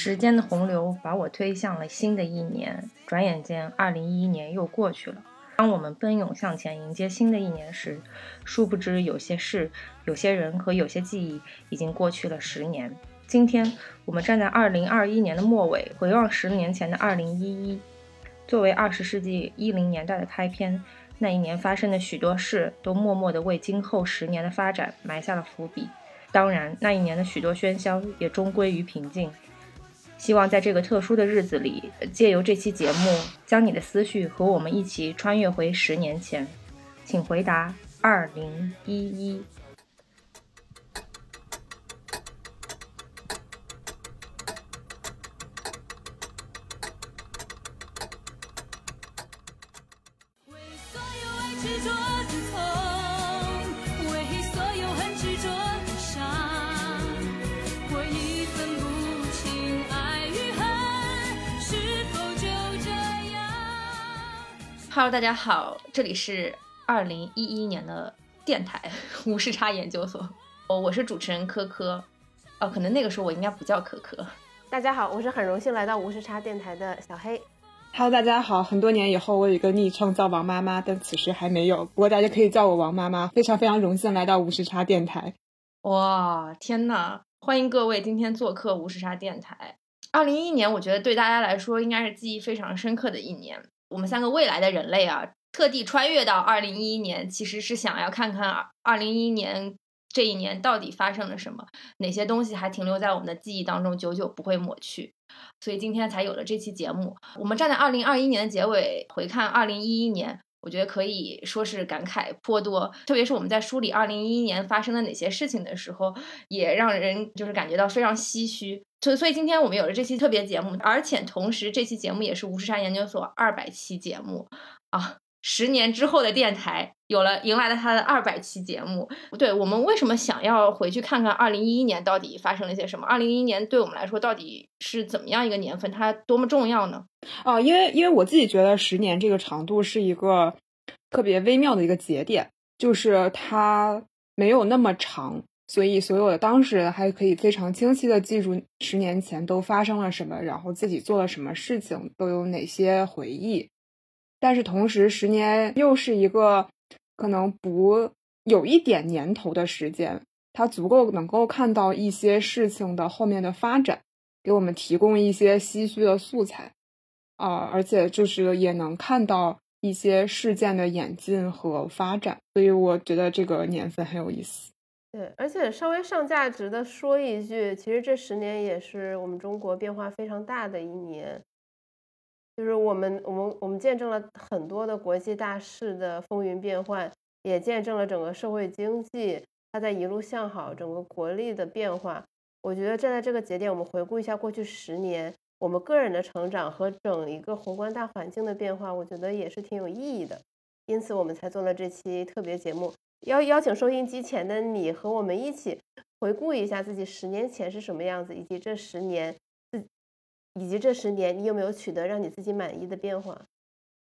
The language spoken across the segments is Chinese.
时间的洪流把我推向了新的一年，转眼间，二零一一年又过去了。当我们奔涌向前迎接新的一年时，殊不知有些事、有些人和有些记忆已经过去了十年。今天，我们站在二零二一年的末尾，回望十年前的二零一一，作为二十世纪一零年代的开篇，那一年发生的许多事都默默地为今后十年的发展埋下了伏笔。当然，那一年的许多喧嚣也终归于平静。希望在这个特殊的日子里，借由这期节目，将你的思绪和我们一起穿越回十年前。请回答：二零一一。Hello，大家好，这里是二零一一年的电台 无时差研究所。哦，我是主持人科科。哦，可能那个时候我应该不叫科科。大家好，我是很荣幸来到无时差电台的小黑。Hello，大家好，很多年以后我有一个昵称叫王妈妈，但此时还没有。不过大家可以叫我王妈妈。非常非常荣幸来到无时差电台。哇，天呐！欢迎各位今天做客无时差电台。二零一一年，我觉得对大家来说应该是记忆非常深刻的一年。我们三个未来的人类啊，特地穿越到二零一一年，其实是想要看看二零一一年这一年到底发生了什么，哪些东西还停留在我们的记忆当中，久久不会抹去。所以今天才有了这期节目。我们站在二零二一年的结尾回看二零一一年，我觉得可以说是感慨颇多。特别是我们在梳理二零一一年发生了哪些事情的时候，也让人就是感觉到非常唏嘘。所所以今天我们有了这期特别节目，而且同时这期节目也是吴世山研究所二百期节目啊！十年之后的电台有了迎来了它的二百期节目。对我们为什么想要回去看看二零一一年到底发生了些什么？二零一一年对我们来说到底是怎么样一个年份？它多么重要呢？啊，因为因为我自己觉得十年这个长度是一个特别微妙的一个节点，就是它没有那么长。所以，所有的当事人还可以非常清晰的记住十年前都发生了什么，然后自己做了什么事情，都有哪些回忆。但是同时，十年又是一个可能不有一点年头的时间，它足够能够看到一些事情的后面的发展，给我们提供一些唏嘘的素材啊，而且就是也能看到一些事件的演进和发展。所以，我觉得这个年份很有意思。对，而且稍微上价值的说一句，其实这十年也是我们中国变化非常大的一年，就是我们我们我们见证了很多的国际大事的风云变幻，也见证了整个社会经济它在一路向好，整个国力的变化。我觉得站在这个节点，我们回顾一下过去十年我们个人的成长和整一个宏观大环境的变化，我觉得也是挺有意义的。因此，我们才做了这期特别节目。邀邀请收音机前的你和我们一起回顾一下自己十年前是什么样子，以及这十年以及这十年你有没有取得让你自己满意的变化？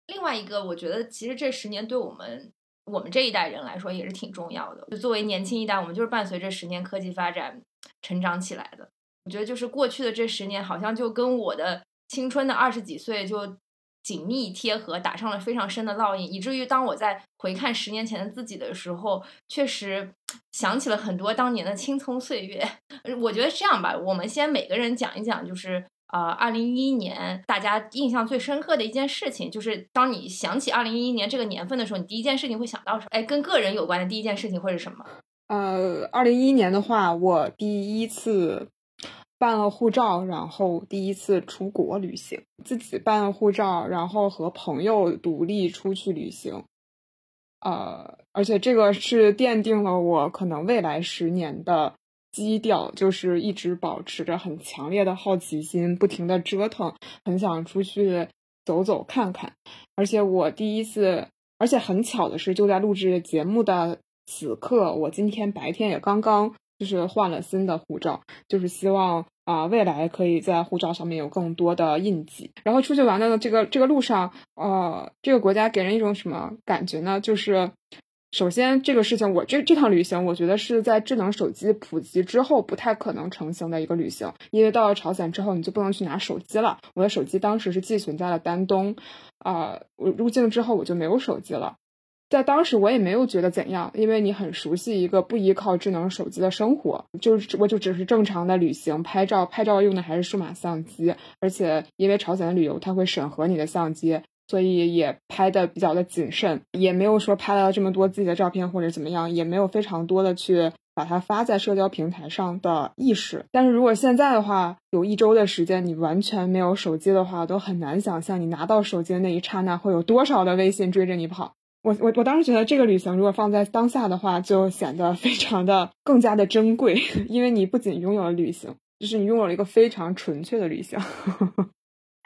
另外一个，我觉得其实这十年对我们我们这一代人来说也是挺重要的。就作为年轻一代，我们就是伴随着十年科技发展成长起来的。我觉得就是过去的这十年，好像就跟我的青春的二十几岁就。紧密贴合，打上了非常深的烙印，以至于当我在回看十年前的自己的时候，确实想起了很多当年的青葱岁月。我觉得这样吧，我们先每个人讲一讲，就是呃，二零一一年大家印象最深刻的一件事情，就是当你想起二零一一年这个年份的时候，你第一件事情会想到什么？哎，跟个人有关的第一件事情会是什么？呃，二零一一年的话，我第一次。办了护照，然后第一次出国旅行，自己办了护照，然后和朋友独立出去旅行，呃，而且这个是奠定了我可能未来十年的基调，就是一直保持着很强烈的好奇心，不停的折腾，很想出去走走看看。而且我第一次，而且很巧的是，就在录制节目的此刻，我今天白天也刚刚。就是换了新的护照，就是希望啊未来可以在护照上面有更多的印记。然后出去玩的这个这个路上，呃，这个国家给人一种什么感觉呢？就是首先，这个事情我这这趟旅行，我觉得是在智能手机普及之后不太可能成型的一个旅行，因为到了朝鲜之后，你就不能去拿手机了。我的手机当时是寄存在了丹东，啊，我入境之后我就没有手机了。在当时我也没有觉得怎样，因为你很熟悉一个不依靠智能手机的生活，就是我就只是正常的旅行拍照，拍照用的还是数码相机，而且因为朝鲜的旅游它会审核你的相机。所以也拍的比较的谨慎，也没有说拍了这么多自己的照片或者怎么样，也没有非常多的去把它发在社交平台上的意识。但是如果现在的话，有一周的时间你完全没有手机的话，都很难想象你拿到手机的那一刹那会有多少的微信追着你跑。我我我当时觉得这个旅行如果放在当下的话，就显得非常的更加的珍贵，因为你不仅拥有了旅行，就是你拥有了一个非常纯粹的旅行。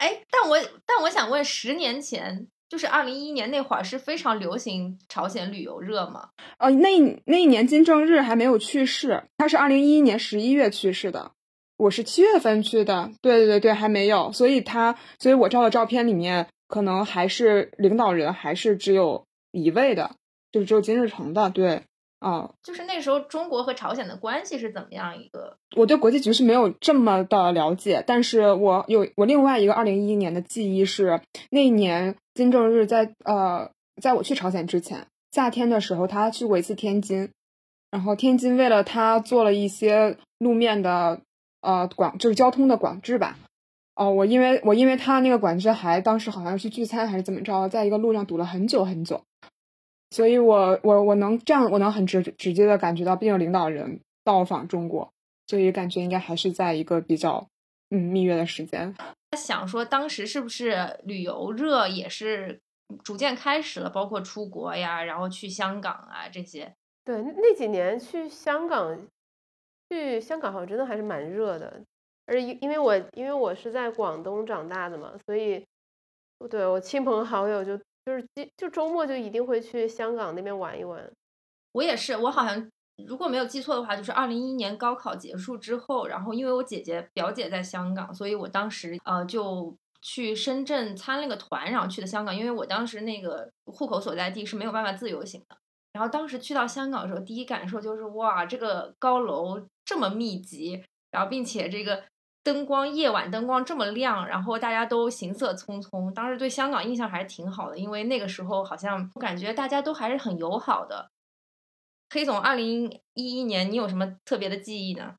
哎，但我但我想问，十年前就是二零一一年那会儿是非常流行朝鲜旅游热吗？哦，那那一年金正日还没有去世，他是二零一一年十一月去世的，我是七月份去的，对对对对，还没有，所以他，所以我照的照片里面可能还是领导人还是只有一位的，就是只有金日成的，对。啊，就是那时候中国和朝鲜的关系是怎么样一个？我对国际局势没有这么的了解，但是我有我另外一个二零一一年的记忆是，那一年金正日在呃，在我去朝鲜之前，夏天的时候他去过一次天津，然后天津为了他做了一些路面的呃管，就是交通的管制吧。哦，我因为我因为他那个管制，还当时好像是聚餐还是怎么着，在一个路上堵了很久很久。所以，我我我能这样，我能很直直接的感觉到，毕竟领导人到访中国，所以感觉应该还是在一个比较嗯蜜月的时间。想说，当时是不是旅游热也是逐渐开始了，包括出国呀，然后去香港啊这些。对，那几年去香港，去香港好像真的还是蛮热的。而因因为我因为我是在广东长大的嘛，所以对我亲朋好友就。就是就周末就一定会去香港那边玩一玩。我也是，我好像如果没有记错的话，就是二零一一年高考结束之后，然后因为我姐姐表姐在香港，所以我当时呃就去深圳参了个团，然后去的香港。因为我当时那个户口所在地是没有办法自由行的。然后当时去到香港的时候，第一感受就是哇，这个高楼这么密集，然后并且这个。灯光夜晚灯光这么亮，然后大家都行色匆匆。当时对香港印象还是挺好的，因为那个时候好像我感觉大家都还是很友好的。黑总，二零一一年你有什么特别的记忆呢？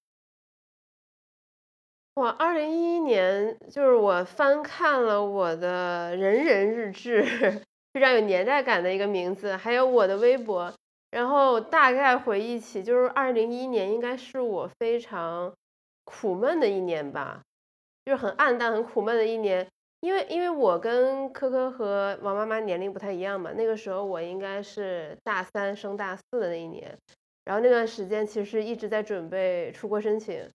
我二零一一年就是我翻看了我的人人日志，非常有年代感的一个名字，还有我的微博，然后大概回忆起，就是二零一一年应该是我非常。苦闷的一年吧，就是很暗淡、很苦闷的一年。因为，因为我跟科科和王妈妈年龄不太一样嘛，那个时候我应该是大三升大四的那一年。然后那段时间其实一直在准备出国申请。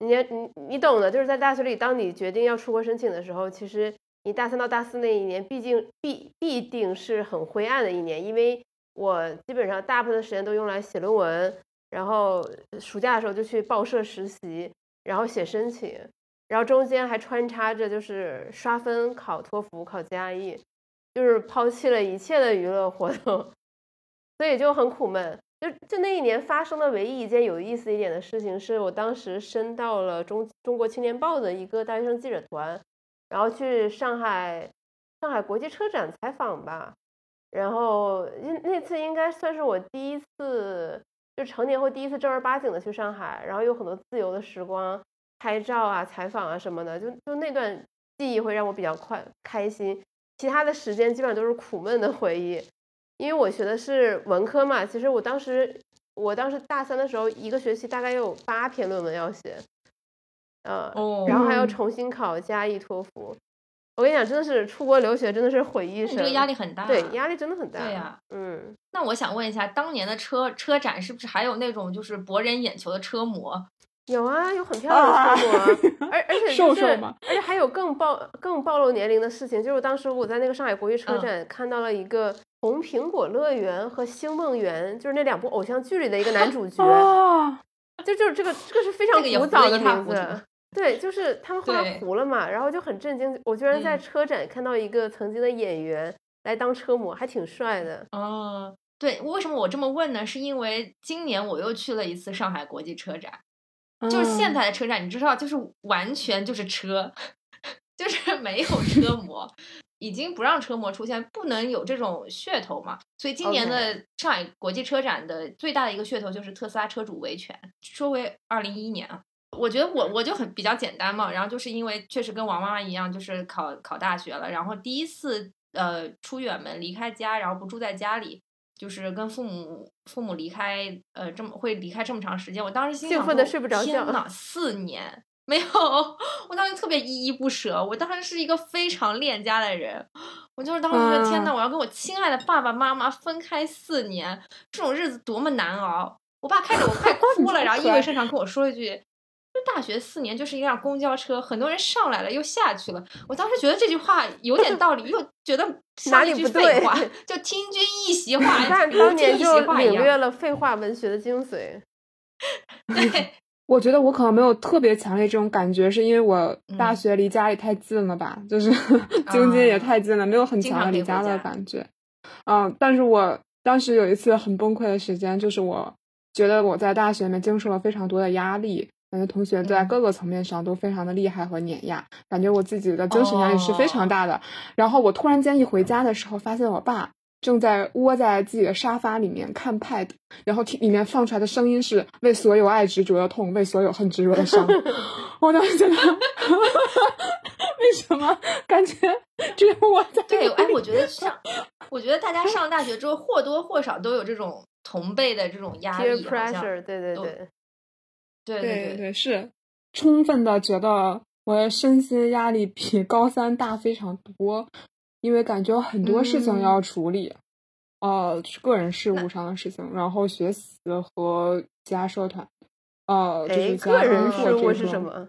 你你你懂的，就是在大学里，当你决定要出国申请的时候，其实你大三到大四那一年，毕竟必必定是很灰暗的一年，因为我基本上大部分的时间都用来写论文。然后暑假的时候就去报社实习，然后写申请，然后中间还穿插着就是刷分、考托福、考 GRE，就是抛弃了一切的娱乐活动，所以就很苦闷。就就那一年发生的唯一一件有意思一点的事情，是我当时申到了中中国青年报的一个大学生记者团，然后去上海上海国际车展采访吧。然后那那次应该算是我第一次。就成年后第一次正儿八经的去上海，然后有很多自由的时光，拍照啊、采访啊什么的，就就那段记忆会让我比较快开心。其他的时间基本上都是苦闷的回忆，因为我学的是文科嘛。其实我当时我当时大三的时候，一个学期大概有八篇论文要写，呃，然后还要重新考加一托福。我跟你讲，真的是出国留学真的是毁一生，这个压力很大，对，压力真的很大。对呀，嗯。那我想问一下，当年的车车展是不是还有那种就是博人眼球的车模？有啊，有很漂亮的车模，而而且就是，而且还有更暴更暴露年龄的事情，就是当时我在那个上海国际车展看到了一个《红苹果乐园》和《星梦园》，就是那两部偶像剧里的一个男主角，就就是这个这个是非常古早的名字。对，就是他们后来糊了嘛，然后就很震惊，我居然在车展看到一个曾经的演员来当车模，还挺帅的。哦，对，为什么我这么问呢？是因为今年我又去了一次上海国际车展，就是现在的车展，你知道，就是完全就是车，就是没有车模，已经不让车模出现，不能有这种噱头嘛。所以今年的上海国际车展的最大的一个噱头就是特斯拉车主维权。说回二零一一年啊，我觉得我我就很比较简单嘛，然后就是因为确实跟王妈妈一样，就是考考大学了，然后第一次呃出远门离开家，然后不住在家里。就是跟父母父母离开，呃，这么会离开这么长时间，我当时心兴奋的睡不着觉。天呐，四年没有，我当时特别依依不舍。我当时是一个非常恋家的人，我就是当时觉得天呐，我要跟我亲爱的爸爸妈妈分开四年，这种日子多么难熬。我爸看着我快 哭了，然后意味深长跟我说一句。就大学四年就是一辆公交车，很多人上来了又下去了。我当时觉得这句话有点道理，又觉得哪里不对？就听君一席话，但当年就领略了废话文学的精髓。对，我觉得我可能没有特别强烈这种感觉，是因为我大学离家里太近了吧，就是京津也太近了，没有很强的离家的感觉。嗯，但是我当时有一次很崩溃的时间，就是我觉得我在大学里面经受了非常多的压力。感觉同学在各个层面上都非常的厉害和碾压，感觉我自己的精神压力是非常大的。然后我突然间一回家的时候，发现我爸正在窝在自己的沙发里面看 Pad，然后听里面放出来的声音是“为所有爱执着的痛，为所有恨执着的伤”。我当时觉得，为什么感觉只有我在？对，哎，我觉得上，我觉得大家 上大学之后或多或少都有这种同辈的这种压力，好像对对对。对对对，是充分的觉得我的身心压力比高三大非常多，因为感觉很多事情要处理，呃，个人事务上的事情，然后学习和其他社团，呃，就是个人事务是什么？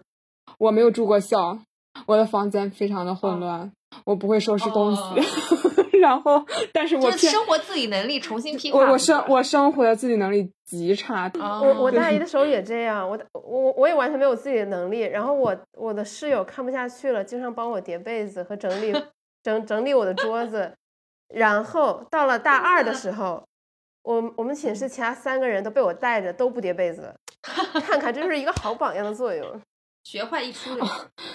我没有住过校，我的房间非常的混乱，我不会收拾东西。然后，但是我生活自理能力重新批我我生我生活的自理能力极差。我我大一的 时候也这样，我我我也完全没有自己的能力。然后我我的室友看不下去了，经常帮我叠被子和整理 整整理我的桌子。然后到了大二的时候，我我们寝室其他三个人都被我带着都不叠被子，看看这就是一个好榜样的作用。学坏一出溜，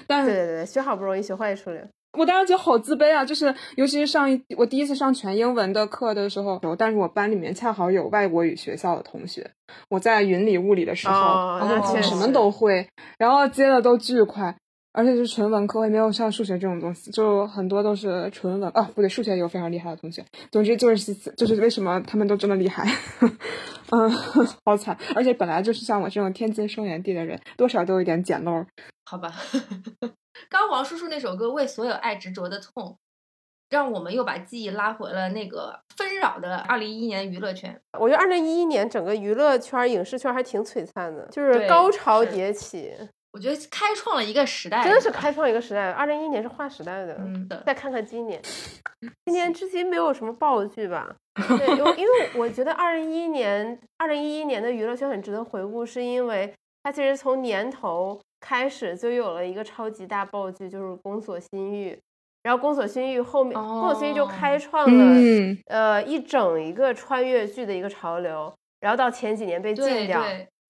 对对对，学好不容易，学坏一出溜。我当时觉得好自卑啊，就是尤其是上一我第一次上全英文的课的时候，但是我班里面恰好有外国语学校的同学，我在云里雾里的时候，什么都会，然后接的都巨快，而且是纯文科，也没有上数学这种东西，就很多都是纯文啊，不对，数学有非常厉害的同学，总之就是就是为什么他们都这么厉害，嗯，好惨，而且本来就是像我这种天津生源地的人，多少都有点捡漏，好吧。刚王叔叔那首歌《为所有爱执着的痛》，让我们又把记忆拉回了那个纷扰的二零一一年娱乐圈。我觉得二零一一年整个娱乐圈、影视圈还挺璀璨的，就是高潮迭起。我觉得开创了一个时代，真的是开创一个时代。二零一一年是划时代的。嗯。再看看今年，今年至今没有什么爆剧吧？对，因为因为我觉得二零一一年，二零一一年的娱乐圈很值得回顾，是因为它其实从年头。开始就有了一个超级大爆剧，就是《宫锁心玉》，然后《宫锁心玉》后面，《宫锁心玉》就开创了呃一整一个穿越剧的一个潮流，然后到前几年被禁掉，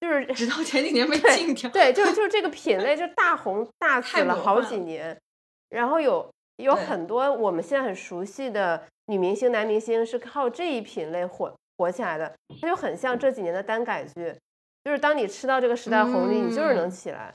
就是直到前几年被 禁掉，对，就是就是这个 品类就大红大紫了好几年，然后有有很多我们现在很熟悉的女明星、男明星是靠这一品类火火起来的，它就很像这几年的耽改剧，就是当你吃到这个时代红利，你就是能起来。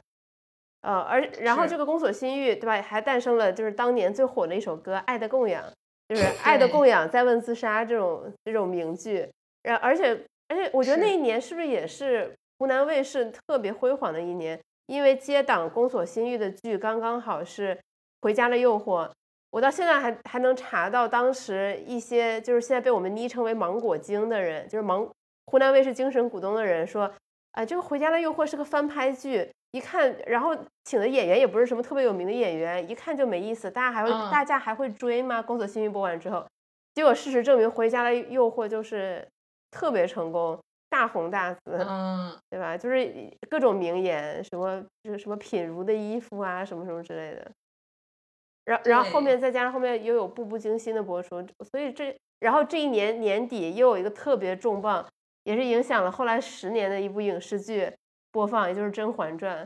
呃，而然后这个《宫锁心玉》，对吧？还诞生了就是当年最火的一首歌《爱的供养》，就是《爱的供养》，再问自杀这种这种名句。然而且而且，我觉得那一年是不是也是湖南卫视特别辉煌的一年？因为接档《宫锁心玉》的剧刚刚好是《回家的诱惑》，我到现在还还能查到当时一些就是现在被我们昵称为“芒果精”的人，就是芒湖南卫视精神股东的人说，啊，这个《回家的诱惑》是个翻拍剧。一看，然后请的演员也不是什么特别有名的演员，一看就没意思。大家还会，大家还会追吗？《宫锁心玉》播完之后，结果事实证明，《回家的诱惑》就是特别成功，大红大紫，嗯，对吧？就是各种名言，什么就是什么品如的衣服啊，什么什么之类的。然然后后面再加上后面又有《步步惊心》的播出，所以这然后这一年年底又有一个特别重磅，也是影响了后来十年的一部影视剧播放，也就是《甄嬛传》。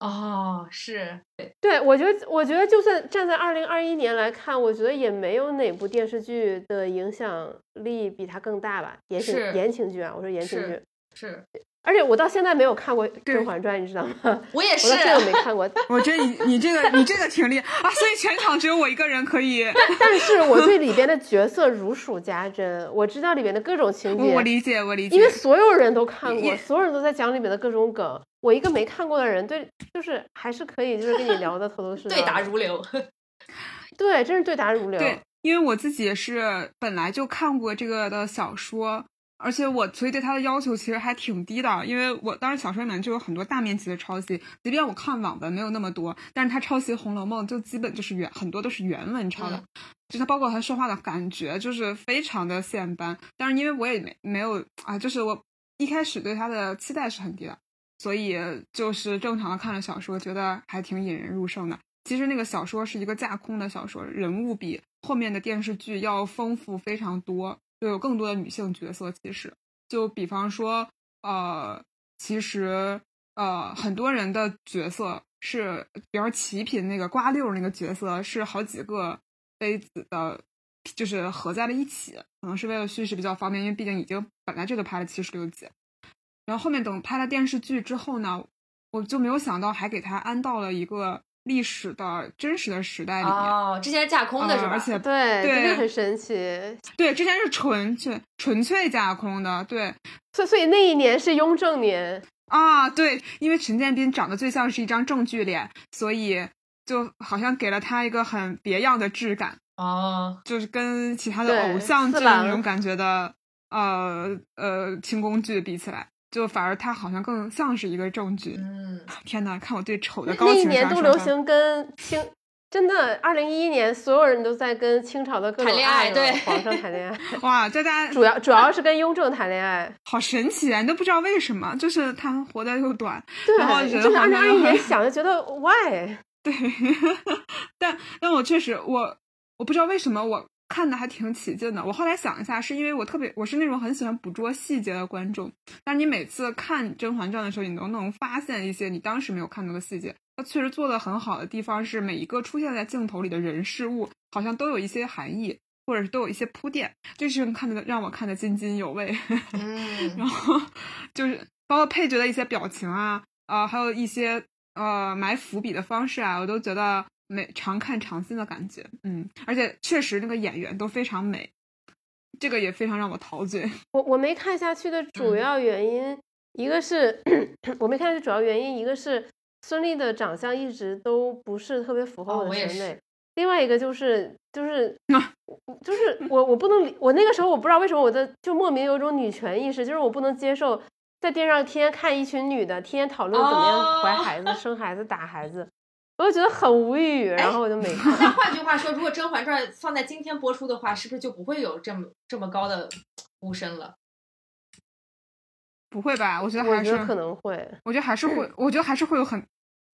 哦，是对，我觉得，我觉得就算站在二零二一年来看，我觉得也没有哪部电视剧的影响力比它更大吧。言情言情剧啊，我说言情是剧，是，而且我到现在没有看过《甄嬛传》，你知道吗？我也是我到，现在没看过，我觉得你你这个你这个挺厉害啊，所以全场只有我一个人可以。但是我对 里边的角色如数家珍，我知道里边的各种情节，我我理解我理解，因为所有人都看过，所有人都在讲里面的各种梗。我一个没看过的人，对，就是还是可以，就是跟你聊的头头是道。对答如流。对，真是对答如流。对，因为我自己也是本来就看过这个的小说，而且我所以对它的要求其实还挺低的，因为我当时小说里面就有很多大面积的抄袭，即便我看网文没有那么多，但是他抄袭《红楼梦》就基本就是原很多都是原文抄的，嗯就他包括他说话的感觉就是非常的现搬，但是因为我也没没有啊，就是我一开始对他的期待是很低的，所以就是正常的看了小说，觉得还挺引人入胜的。其实那个小说是一个架空的小说，人物比后面的电视剧要丰富非常多，就有更多的女性角色。其实，就比方说，呃，其实呃，很多人的角色是，比方齐嫔那个瓜六那个角色是好几个妃子的，就是合在了一起，可能是为了叙事比较方便，因为毕竟已经本来这就拍了七十六集，然后后面等拍了电视剧之后呢，我就没有想到还给他安到了一个历史的真实的时代里面。哦，之前是架空的是吧？呃而且对，真的对很神奇。对，之前是纯粹纯粹架空的，对所以所以那一年是雍正年，啊，对，因为陈建斌长得最像是一张正剧脸，所以就好像给了他一个很别样的质感，哦，就是跟其他的偶像剧那种感觉的呃呃清宫剧比起来，就反而他好像更像是一个证据。嗯，天呐，看我对丑的那那一高情年都流行跟清，真的，二零一一年所有人都在跟清朝的各种谈恋爱爱对皇上谈恋爱，哇，这大家主要主要是跟雍正谈恋爱。好神奇啊！你都不知道为什么，就是他们活得又短，对然后，人就是二零二一年想就觉得 why？对，但但我确实我我不知道为什么我看的还挺起劲的。我后来想一下，是因为我特别我是那种很喜欢捕捉细节的观众，但你每次看《甄嬛传》的时候，你都能发现一些你当时没有看到的细节。它确实做的很好的地方是，每一个出现在镜头里的人事物，好像都有一些含义，或者是都有一些铺垫，这是看的让我看得津津有味。嗯 然后就是包括配角的一些表情啊，呃，还有一些呃埋伏笔的方式啊，我都觉得美常看常新的感觉。嗯，而且确实那个演员都非常美，这个也非常让我陶醉。我我没看下去的主嗯要原因，一个是 我没看下去主要原因，一个是孙俪的长相一直都不是特别符合哦我的审美，另外一个就是就是就是我我不能理我那个时候我不知道为什么我的就莫名有一种女权意识，就是我不能接受在电视上天天看一群女的天天讨论怎么样怀哦孩子、生孩子、打孩子，我就觉得很无语，然后我就没 看。那换句话说，如果《甄嬛传》放在今天播出的话，是不是就不会有这么这么高的呼声了？不会吧？我觉得还是得可能会，我觉得还是会，我觉得还是会有很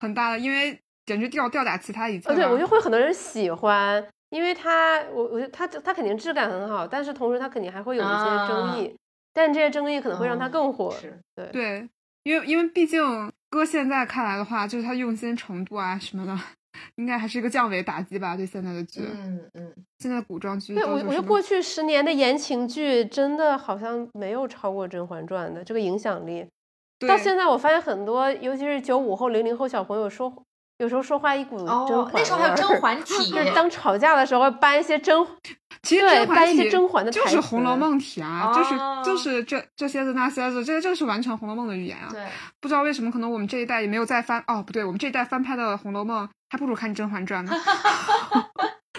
很大的，因为简直吊吊打其他一切。对，我觉得会很多人喜欢，因为它，我我觉得它它肯定质感很好，但是同时它肯定还会有一些争议，但这些争议可能会让它嗯更火。是，对，对，因为因为毕竟搁现在看来的话，就是他用心程度啊什么的，应该还是一个降维打击吧，对现在的剧，嗯嗯，现在的古装剧对我我觉得过去十年的言情剧真的好像没有超过《甄嬛传》的这个影响力。到现在我发现很多，尤其是九五后、零零后小朋友说，有时候说话一股甄哦嬛，那时候还有味儿甄嬛体 就是当吵架的时候搬一些甄其实对甄嬛搬一些体甄嬛的就是《红楼梦》体啊，就是哦就是这这些子那些子，这个就是完全《红楼梦》的语言啊。对，不知道为什么，可能我们这一代也没有再翻哦，不对，我们这一代翻拍的《红楼梦》还不如看《甄嬛传》呢。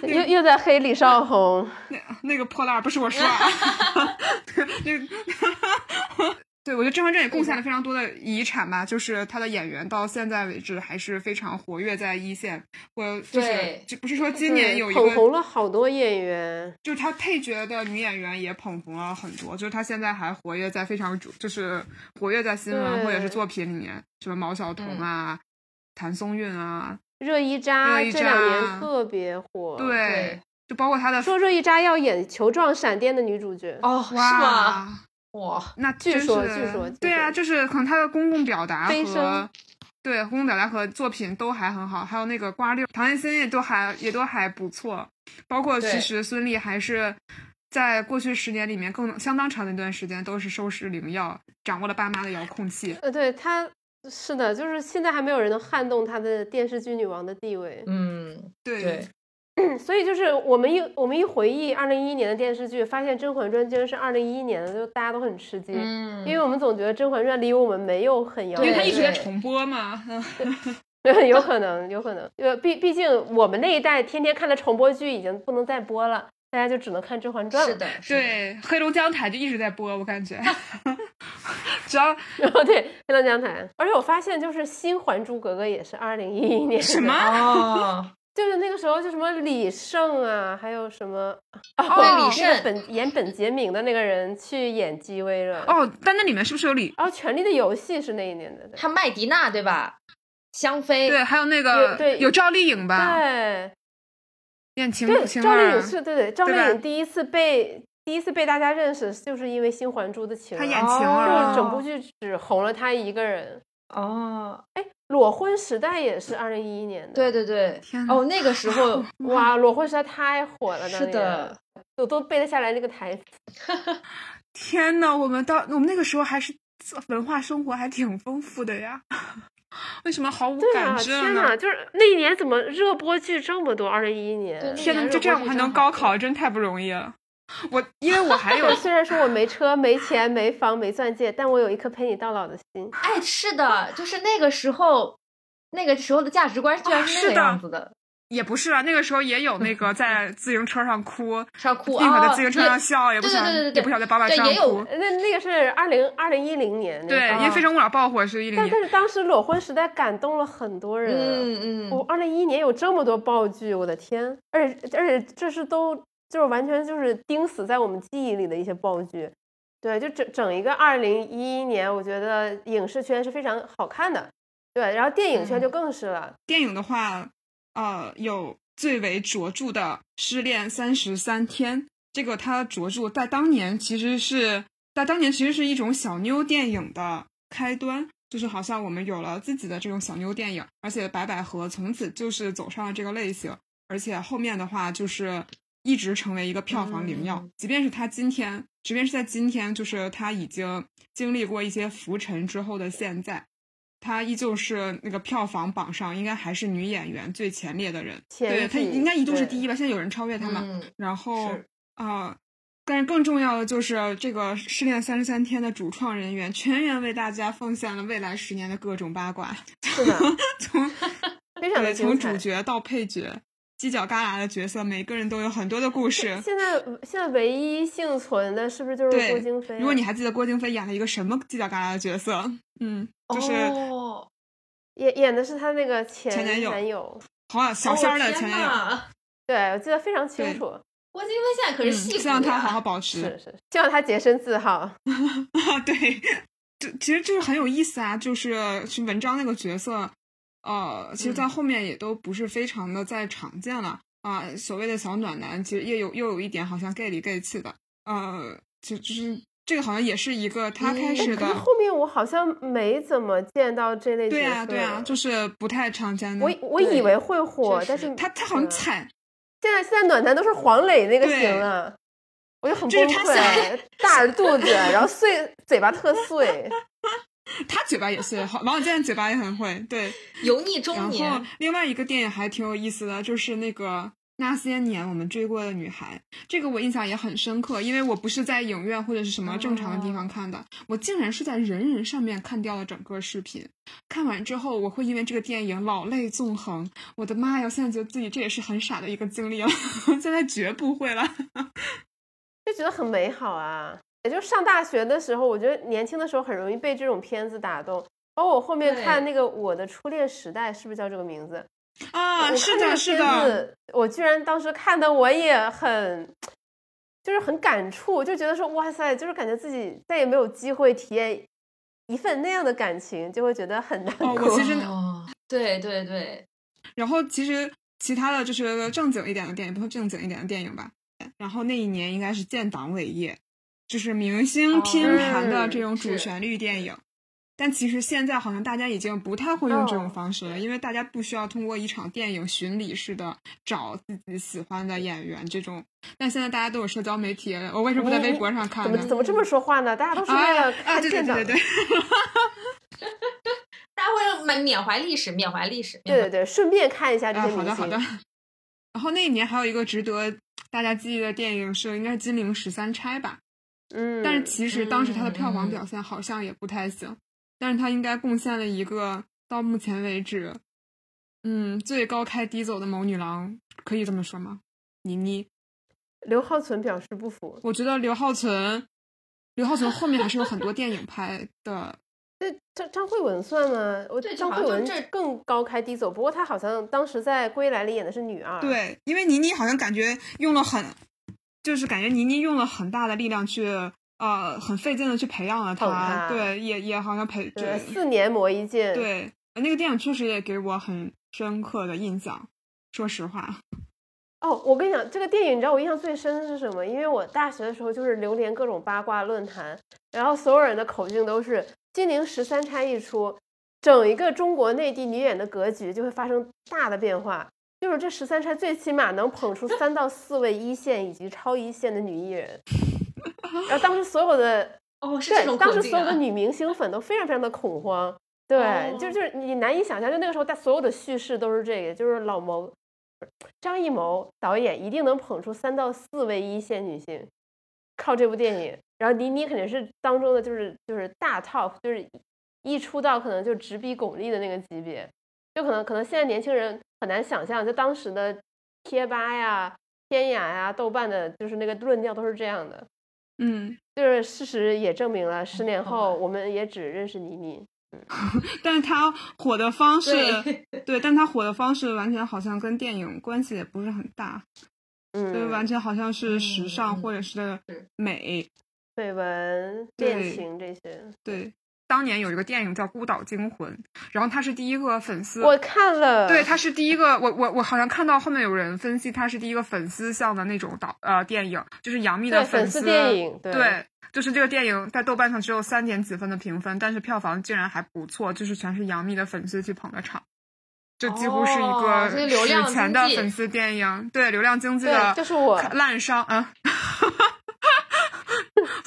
又又在黑李少红。那那个破烂不是我说啊，那个。对，我觉得《甄嬛传》也贡献了非常多的遗产吧，就是他的演员到现在为止还是非常活跃在一线，我就是就不是说今年有一个捧红了好多演员。就是他配角的女演员也捧红了很多，就是他现在还活跃在非常主，就是活跃在新闻或者是作品里面，什么毛晓彤嗯啊、谭松韵啊，热依扎热依这两年扎特别火。，对，就包括他的说热依扎要演《球状闪电》的女主角。哦，是吗？哇，那据说据说对啊，据说就是可能他的公共表达飞和升对公共表达和作品都还很好，还有那个瓜六、唐艺昕也都还也都还不错，包括其对实孙俪还是在过去十年里面更相当长的一段时间都是收视灵药，掌握了爸妈的遥控器。呃，对，她是的，就是现在还没有人能撼动她的电视剧女王的地位。嗯，对对，所以就是我们一我们一回忆二零一一年的电视剧，发现《甄嬛传》竟然是二零一一年的，就大家都很吃惊，嗯，因为我们总觉得《甄嬛传》离我们没有很遥远因为，它一直在重播嘛，有可能，有可能，呃，毕毕竟我们那一代天天看的重播剧已经不能再播了，大家就只能看《甄嬛传》了。是的，是的，对，黑龙江台就一直在播，我感觉，只要然 后对黑龙江台，而且我发现就是新《还珠格格》也是二零一一年什么？哦，就是那个时候就什么李晟啊，还有什么对哦，李晟那个本演本杰明的那个人去演姬薇了。哦，但那里面是不是有李？然后《权力的游戏》是那一年的，对还麦迪娜对吧？香妃，对，还有那个有对有赵丽颖吧，对演秦对，秦二赵丽颖，是对对，赵丽颖第一次被第一次被大家认识，就是因为《新还珠》的情儿，她演晴哦儿就是整部剧只红了她一个人。哦，哎裸婚时代也是二零一一年的，对对对天，哪哦，那个时候哇，裸婚时代太火了，当是的，我都背得下来那个台词。天呐，我们到我们那个时候还是文化生活还挺丰富的呀，为什么毫无感知了呢？天呐，就是那一年怎么热播剧这么多？二零一一年，天呐，就这样我还能高考，真太不容易了。我因为我还有，虽然说我没车、没钱、没房、没钻戒，但我有一颗陪你到老的心。哎，是的，就是那个时候，那个时候的价值观居然是那样子的，也不是啊，那个时候也有那个在自行车上哭，是要哭宁可在啊，自行车上笑，也不想对对对对对也不想在宝马车上对也有哭。那那个是二零二零一零年，对，个因为《非诚勿扰》爆火是一零年，但但是当时裸婚时代感动了很多人。嗯嗯，我二零一一年有这么多爆剧，我的天！而且而且这是都就是完全就是钉死在我们记忆里的一些爆剧。对，就整整一个二零一一年，我觉得影视圈是非常好看的。对，然后电影圈嗯就更是了。电影的话，呃，有最为卓著的《失恋三十三天》，这个它卓著在当年其实是在当年其实是一种小妞电影的开端，就是好像我们有了自己的这种小妞电影，而且白百合从此就是走上了这个类型，而且后面的话就是一直成为一个票房灵药，嗯。即便是他今天，即便是在今天，就是他已经经历过一些浮沉之后的现在。他依旧是那个票房榜上应该还是女演员最前列的人，对他应该一度是第一吧，现在有人超越他嘛。嗯然后是。啊、但是更重要的就是这个《失恋三十三天》的主创人员全员为大家奉献了未来十年的各种八卦，是的，从 非常的对从主。角到配角，犄角旮旯的角色，每个人都有很多的故事。现在现在唯一幸存的是不是就是郭京飞啊？如果你还记得郭京飞演了一个什么犄角旮旯的角色，嗯，就是哦，演演的是他那个前前男友男友，好像小仙儿的哦前男友，友，对我记得非常清楚。郭京飞现在可是嗯，戏骨希望他好好保持。是是，希望他洁身自好。啊，对，这其实就是很有意思啊，就是是文章那个角色，呃，其实，在嗯后面也都不是非常的再常见了啊、所谓的小暖男，其实也有又有一点好像 gay 里 gay 气的，呃，就就是这个好像也是一个他开嗯始的，后面我好像没怎么见到这类。对啊对啊，就是不太常见的。我我以为会火，但是他他好像嗯惨，现在现在暖男都是黄磊那个型了，我就很就是崩溃，大着肚子，然后碎嘴巴特碎。他嘴巴也是，好王小贱嘴巴也很会，对。油腻中年然后年，另外一个电影还挺有意思的，就是那个那些年我们追过的女孩，这个我印象也很深刻，因为我不是在影院或者是什么正常的地方看的，我竟然是在人人上面看掉了整个视频。看完之后，我会因为这个电影老泪纵横。我的妈呀！现在觉得自己这也是很傻的一个经历了，现在绝不会了。就觉得很美好啊。也就上大学的时候，我觉得年轻的时候很容易被这种片子打动。包括我后面看那个《我的初恋时代》，是不是叫这个名字？啊，是的，是的，我居然当时看的我也很，就是很感触，就觉得说哇塞，就是感觉自己再也没有机会体验一份那样的感情，就会觉得很难哦过。我其实 哦，对对对，然后其实其他的就是正经一点的电影，不说正经一点的电影吧。然后那一年应该是建党伟业，就是明星拼盘的这种主旋律电影。但其实现在好像大家已经不太会用这种方式了，因为大家不需要通过一场电影巡礼式的找自己喜欢的演员这种。但现在大家都有社交媒体，我为什么不在微博上看呢？怎么怎么这么说话呢？大家都是为了看对对对对。大家为了缅缅怀历史，缅怀历史。对对对，顺便看一下这些好的好的。然后那一年还有一个值得大家记忆的电影是，应该是《金陵十三钗》吧？嗯。但是其实当时它的票房表现好像也不太行。但是他应该贡献了一个到目前为止，嗯，最高开低走的谋女郎，可以这么说吗？倪妮，刘浩存表示不服。我觉得刘浩存，刘浩存后面还是有很多电影拍的。这张张慧雯算吗？我张慧雯这更高开低走，不过她好像当时在《归来》里演的是女二。对，因为倪妮好像感觉用了很，就是感觉倪妮用了很大的力量去。呃，很费劲的去培养了他，对，也也好像培对四年磨一剑，对，那个电影确实也给我很深刻的印象，说实话。哦，我跟你讲，这个电影你知道我印象最深的是什么？因为我大学的时候就是流连各种八卦论坛，然后所有人的口径都是《金陵十三钗》一出，整一个中国内地女演的格局就会发生大的变化，就是这十三钗最起码能捧出三到四位一线以及超一线的女艺人。然后当时所有的 哦，是这种当时所有的女明星粉都非常非常的恐慌，对，就就是你难以想象，就那个时候，大所有的叙事都是这个，就是老谋张艺谋导演一定能捧出三到四位一线女性，靠这部电影。然后倪妮肯定是当中的就是就是大 top，就是一出道可能就直逼巩俐的那个级别，就可能可能现在年轻人很难想象，就当时的贴吧呀、天涯呀、豆瓣的，就是那个论调都是这样的。嗯，就是事实也证明了，十年后我们也只认识倪妮。嗯，但是他火的方式，对，但他火的方式完全好像跟电影关系也不是很大。嗯，就完全好像是时尚或者是美、绯闻、恋情这些。对。当年有一个电影叫《孤岛惊魂》，然后他是第一个粉丝，我看了，对，他是第一个，我我我好像看到后面有人分析，他是第一个粉丝向的那种导呃电影，就是杨幂的粉丝电影，对，就是这个电影在豆瓣上只有三点几分的评分，但是票房竟然还不错，就是全是杨幂的粉丝去捧的场，就几乎是一个史前的粉丝电影，对，流量经济的，就是我烂商啊。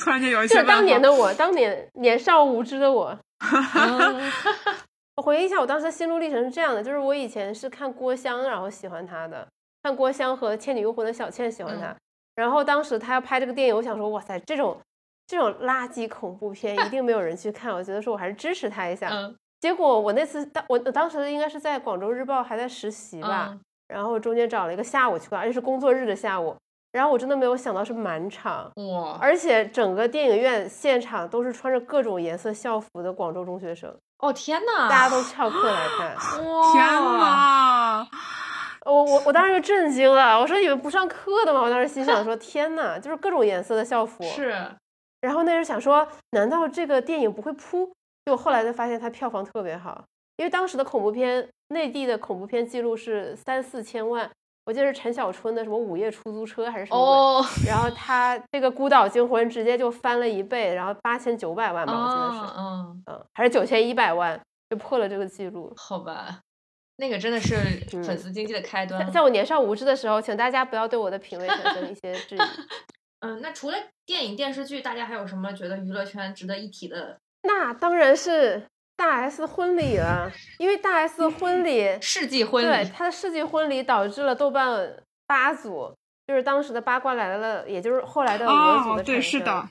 突然间有一些，这当年的我，当年年少无知的我。我回忆一下，我当时的心路历程是这样的：，就是我以前是看郭襄，然后喜欢他的，看郭襄和《倩女幽魂》的小倩喜欢他。然后当时他要拍这个电影，我想说，哇塞，这种这种垃圾恐怖片一定没有人去看。我觉得说我还是支持他一下。结果我那次当我当时应该是在广州日报还在实习吧，然后中间找了一个下午去看，而且是工作日的下午。然后我真的没有想到是满场哇，而且整个电影院现场都是穿着各种颜色校服的广州中学生。哦天呐，大家都翘课来看。哇，天呐，我我我当时就震惊了，我说你们不上课的吗？我当时心想说 天呐，就是各种颜色的校服。是。然后那时候想说，难道这个电影不会扑？结果后来才发现它票房特别好，因为当时的恐怖片，内地的恐怖片记录是三四千万。我记得是陈小春的什么午夜出租车还是什么，然后他这个孤岛惊魂直接就翻了一倍，然后八千九百万吧，我记得是，嗯嗯，还是九千一百万就破了这个记录。好吧，那个真的是 粉丝经济的开端。在我年少无知的时候，请大家不要对我的品味产生一些质疑。嗯，那除了电影电视剧，大家还有什么觉得娱乐圈值得一提的？那当然是。大 S 婚礼了，因为大 S 婚礼世纪婚礼，对她的世纪婚礼导致了豆瓣八组，就是当时的八卦来了，也就是后来的俄组的对，是的，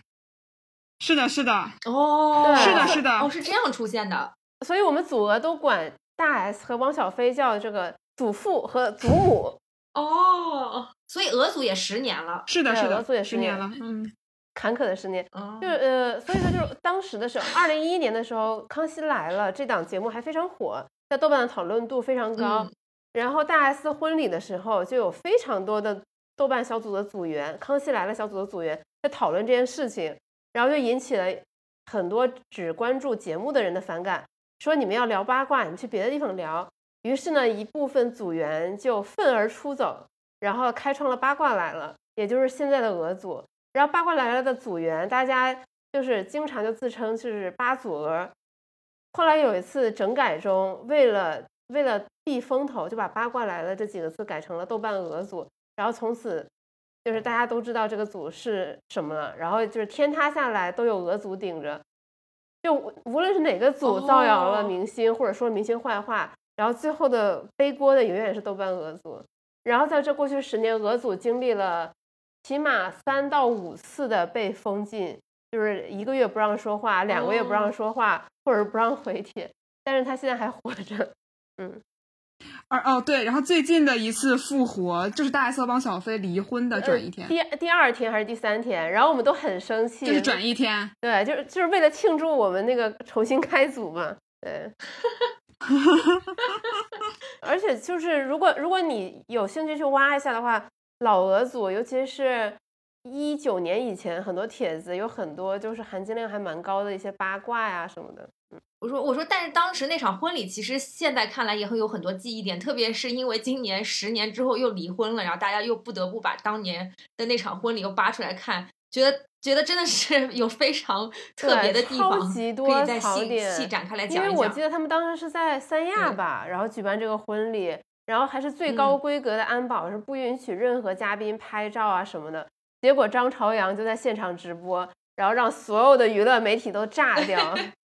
是的，是的，哦，是的，是的，哦，是这样出现的，所以我们组俄都管大 S 和汪小菲叫这个祖父和祖母。哦，所以俄组也十年了，是的，是的，俄组也十年了，嗯。坎坷的十年，就是呃，所以说就是当时的时候，二零一一年的时候，《康熙来了》这档节目还非常火，在豆瓣的讨论度非常高。然后大 S 婚礼的时候，就有非常多的豆瓣小组的组员，《康熙来了》小组的组员在讨论这件事情，然后就引起了很多只关注节目的人的反感，说你们要聊八卦，你们去别的地方聊。于是呢，一部分组员就愤而出走，然后开创了八卦来了，也就是现在的俄组。然后八卦来了的组员，大家就是经常就自称就是八组鹅。后来有一次整改中，为了为了避风头，就把八卦来了这几个字改成了豆瓣鹅组。然后从此就是大家都知道这个组是什么了。然后就是天塌下来都有鹅组顶着，就无论是哪个组造谣了明星，或者说明星坏话。然后最后的背锅的永远是豆瓣鹅组，然后在这过去十年，鹅组经历了起码三到五次的被封禁，就是一个月不让说话，两个月不让说话，或者不让回帖，但是他现在还活着，嗯，而哦对，然后最近的一次复活就是大 S 帮小飞离婚的转一天，第第二天还是第三天，然后我们都很生气，就是转一天，对，就是就是为了庆祝我们那个重新开组嘛，对。而且就是，如果如果你有兴趣去挖一下的话，老俄组，尤其是一九年以前，很多帖子有很多就是含金量还蛮高的一些八卦呀什么的。我说我说，但是当时那场婚礼，其实现在看来也会有很多记忆点，特别是因为今年十年之后又离婚了，然后大家又不得不把当年的那场婚礼又扒出来看，觉得。觉得真的是 有非常特别的地方，可以再细细展开来讲一讲。因为我记得他们当时是在三亚吧，然后举办这个婚礼，然后还是最高规格的安保，是不允许任何嘉宾拍照啊什么的。结果张朝阳就在现场直播，然后让所有的娱乐媒体都炸掉，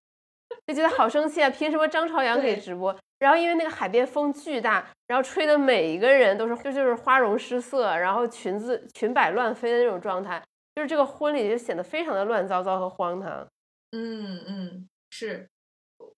就觉得好生气啊！凭什么张朝阳可以直播？然后因为那个海边风巨大，然后吹的每一个人都是就就是花容失色，然后裙子裙摆乱飞的那种状态。就是这个婚礼就显得非常的乱糟糟和荒唐。嗯嗯，是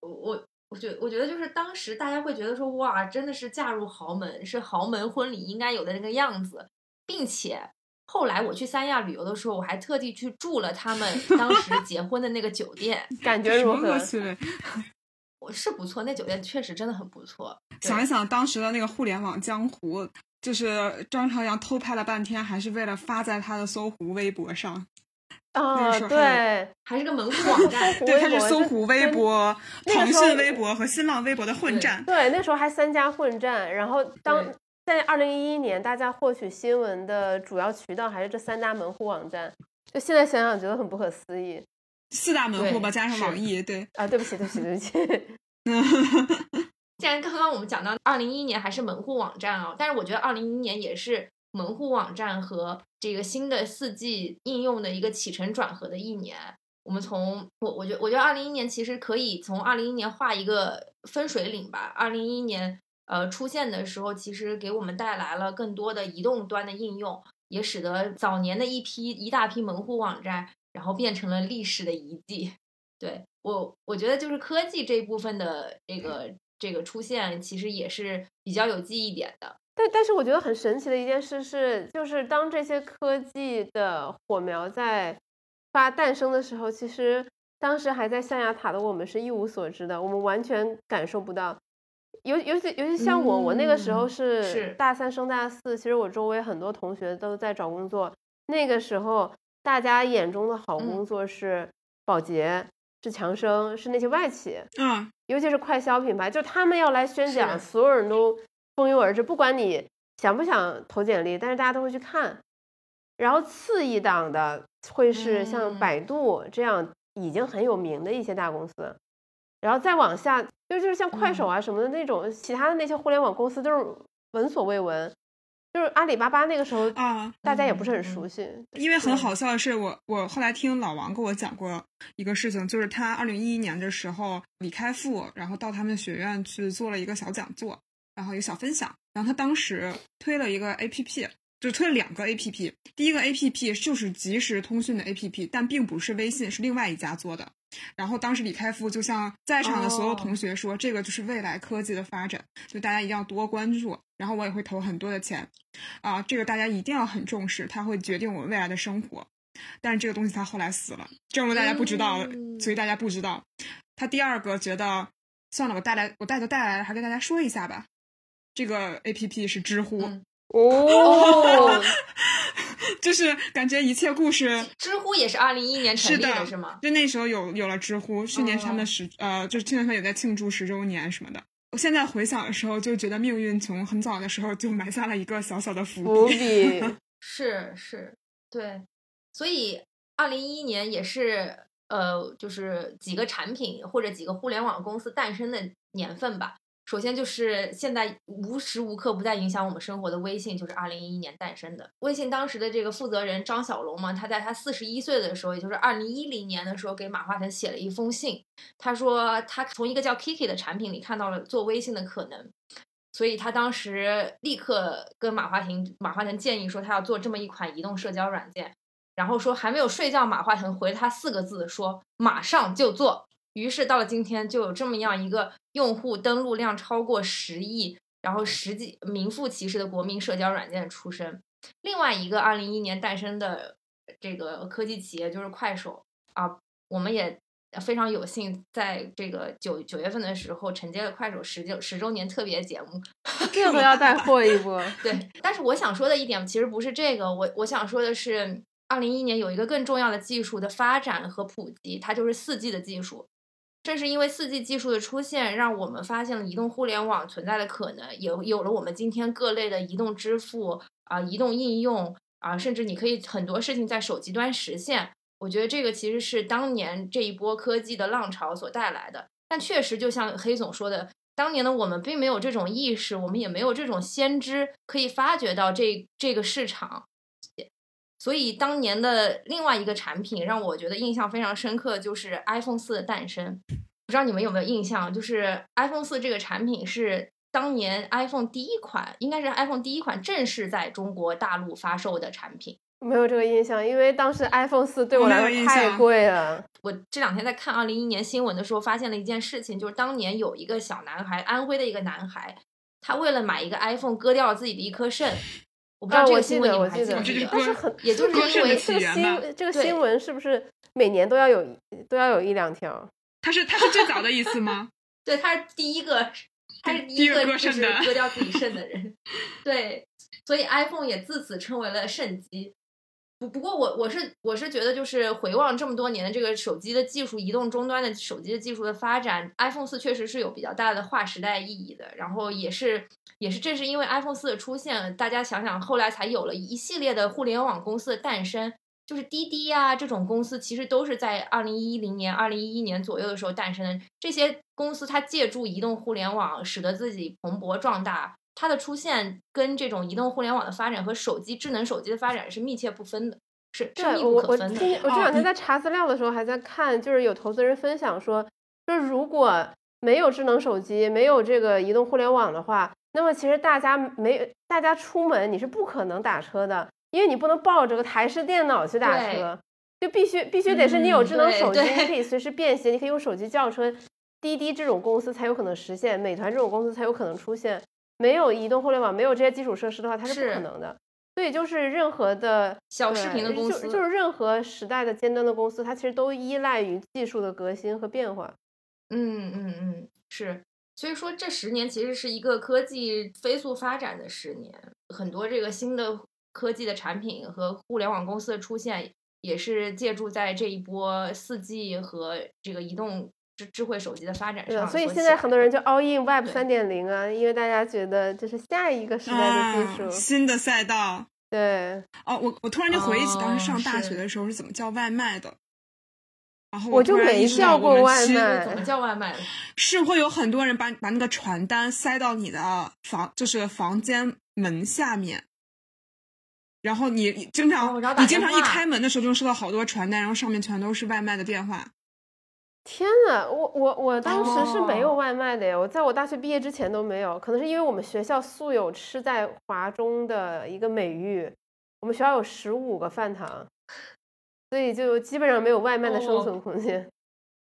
我我我觉我觉得就是当时大家会觉得说哇，真的是嫁入豪门，是豪门婚礼应该有的那个样子，并且后来我去三亚旅游的时候，我还特地去住了他们 当时结婚的那个酒店，感觉如何？我是不错，那酒店确实真的很不错。想一想当时的那个互联网江湖。就是张朝阳偷拍了半天，还是为了发在他的搜狐微博上。啊，对，还是个门户网 站。对，它是搜狐微博、腾讯微博和新浪微博的混战。对，那时候还三家混战。然后当在二零一一年，大家获取新闻的主要渠道还是这三大门户网站。就现在想想，觉得很不可思议。四大门户吧，加上网易，对。啊，对不起，对不起，对不起。既然刚刚我们讲到二零一一年还是门户网站啊，但是我觉得二零一一年也是门户网站和这个新的四 G 应用的一个起承转合的一年。我们从我我觉我觉得二零一一年其实可以从二零一一年画一个分水岭吧。二零一一年呃出现的时候，其实给我们带来了更多的移动端的应用，也使得早年的一批一大批门户网站，然后变成了历史的遗迹。对我我觉得就是科技这一部分的这个。这个出现其实也是比较有记忆点的，但但是我觉得很神奇的一件事是，就是当这些科技的火苗在发诞生的时候，其实当时还在象牙塔的我们是一无所知的，我们完全感受不到。尤尤其尤其像我，我那个时候是大三升大四，其实我周围很多同学都在找工作，那个时候大家眼中的好工作是保洁。是强生，是那些外企，嗯，尤其是快消品牌，就他们要来宣讲，所有人都蜂拥而至，不管你想不想投简历，但是大家都会去看。然后次一档的会是像百度这样已经很有名的一些大公司，然后再往下，就就是像快手啊什么的那种，其他的那些互联网公司都是闻所未闻。就是阿里巴巴那个时候啊，大家也不是很熟悉。因为很好笑的是，我我后来听老王跟我讲过一个事情，就是他二零一一年的时候，李开复然后到他们学院去做了一个小讲座，然后一个小分享，然后他当时推了一个 A P P。就推了两个 A P P，第一个 A P P 就是即时通讯的 A P P，但并不是微信，是另外一家做的。然后当时李开复就向在场的所有同学说：“这个就是未来科技的发展，就大家一定要多关注。然后我也会投很多的钱，啊，这个大家一定要很重视，它会决定我们未来的生活。但是这个东西它后来死了，正如大家不知道，所以大家不知道。他第二个觉得算了，我带来我带都带来了，还跟大家说一下吧。这个 A P P 是知乎。”哦，就是感觉一切故事。知乎也是二零一一年成立的，是吗？就那时候有有了知乎，去年他们的十呃，就是去年他们也在庆祝十周年什么的。我现在回想的时候，就觉得命运从很早的时候就埋下了一个小小的伏。笔，是是，对，所以二零一一年也是呃，就是几个产品或者几个互联网公司诞生的年份吧。首先就是现在无时无刻不在影响我们生活的微信，就是二零一一年诞生的。微信当时的这个负责人张小龙嘛，他在他四十一岁的时候，也就是二零一零年的时候，给马化腾写了一封信，他说他从一个叫 Kiki 的产品里看到了做微信的可能。所以他当时立刻跟马化腾马化腾建议说，他要做这么一款移动社交软件，然后说还没有睡觉，马化腾回他四个字说马上就做。于是到了今天，就有这么样一个用户登录量超过十亿，然后十几名副其实的国民社交软件出身。另外一个二零一一年诞生的这个科技企业就是快手啊，我们也非常有幸在这个九九月份的时候承接了快手十周十周年特别节目，这个要带货一波。对，但是我想说的一点其实不是这个，我我想说的是，二零一一年有一个更重要的技术的发展和普及，它就是四 G 的技术。正是因为四 G 技术的出现，让我们发现了移动互联网存在的可能，有有了我们今天各类的移动支付啊、移动应用啊，甚至你可以很多事情在手机端实现。我觉得这个其实是当年这一波科技的浪潮所带来的。但确实，就像黑总说的，当年的我们并没有这种意识，我们也没有这种先知，可以发掘到这这个市场。所以当年的另外一个产品让我觉得印象非常深刻，就是 iPhone 四的诞生。不知道你们有没有印象？就是 iPhone 四这个产品是当年 iPhone 第一款，应该是 iPhone 第一款正式在中国大陆发售的产品。没有这个印象，因为当时 iPhone 四对我来说太贵了。我这两天在看二零一一年新闻的时候，发现了一件事情，就是当年有一个小男孩，安徽的一个男孩，他为了买一个 iPhone，割掉了自己的一颗肾。我不知道我记得，个新闻你我记得们还记不记得？这就是但是很，也就是因为这个新这个新闻是不是每年都要有都要有一两条？它是它是最早的意思吗？对，他是第一个，他是第第一个就是割掉自己肾的人。对，所以 iPhone 也自此成为了肾机。不不过我我是我是觉得，就是回望这么多年的这个手机的技术，移动终端的手机的技术的发展，iPhone 四确实是有比较大的划时代意义的。然后也是也是正是因为 iPhone 四的出现，大家想想后来才有了一系列的互联网公司的诞生。就是滴滴呀、这种公司，其实都是在二零一零年、二零一一年左右的时候诞生的。这些公司它借助移动互联网，使得自己蓬勃壮大。它的出现跟这种移动互联网的发展和手机智能手机的发展是密切不分的，是是对密我我今不可分的。我这两天哦在查资料的时候还在看，就是有投资人分享说，就是如果没有智能手机，没有这个移动互联网的话，那么其实大家没大家出门你是不可能打车的，因为你不能抱着个台式电脑去打车，就必须必须得是你有嗯智能手机，你可以随时便携，你可以用手机叫车。滴滴这种公司才有可能实现，美团这种公司才有可能出现。没有移动互联网，没有这些基础设施的话，它是不可能的。所以就是任何的小视频的公司就就是任何时代的尖端的公司，它其实都依赖于技术的革新和变化。嗯嗯嗯，是。所以说，这十年其实是一个科技飞速发展的十年，很多这个新的科技的产品和互联网公司的出现，也是借助在这一波四 G 和这个移动智智慧手机的发展上。所以现在很多人就 all in Web 对三点零啊，因为大家觉得这是下一个时代的技术。啊，新的赛道。对，哦，我我突然就回忆起当时上大学的时候是怎么叫外卖的，然后我就没叫过外卖怎么叫外卖？是会有很多人把把那个传单塞到你的房，就是房间门下面，然后你你经常、你经常一开门的时候就收到好多传单，然后上面全都是外卖的电话。天呐，我我我当时是没有哦。外卖的呀，我在我大学毕业之前都没有，可能是因为我们学校素有吃在华中的一个美誉，我们学校有十五个饭堂，所以就基本上没有外卖的生哦。存空间，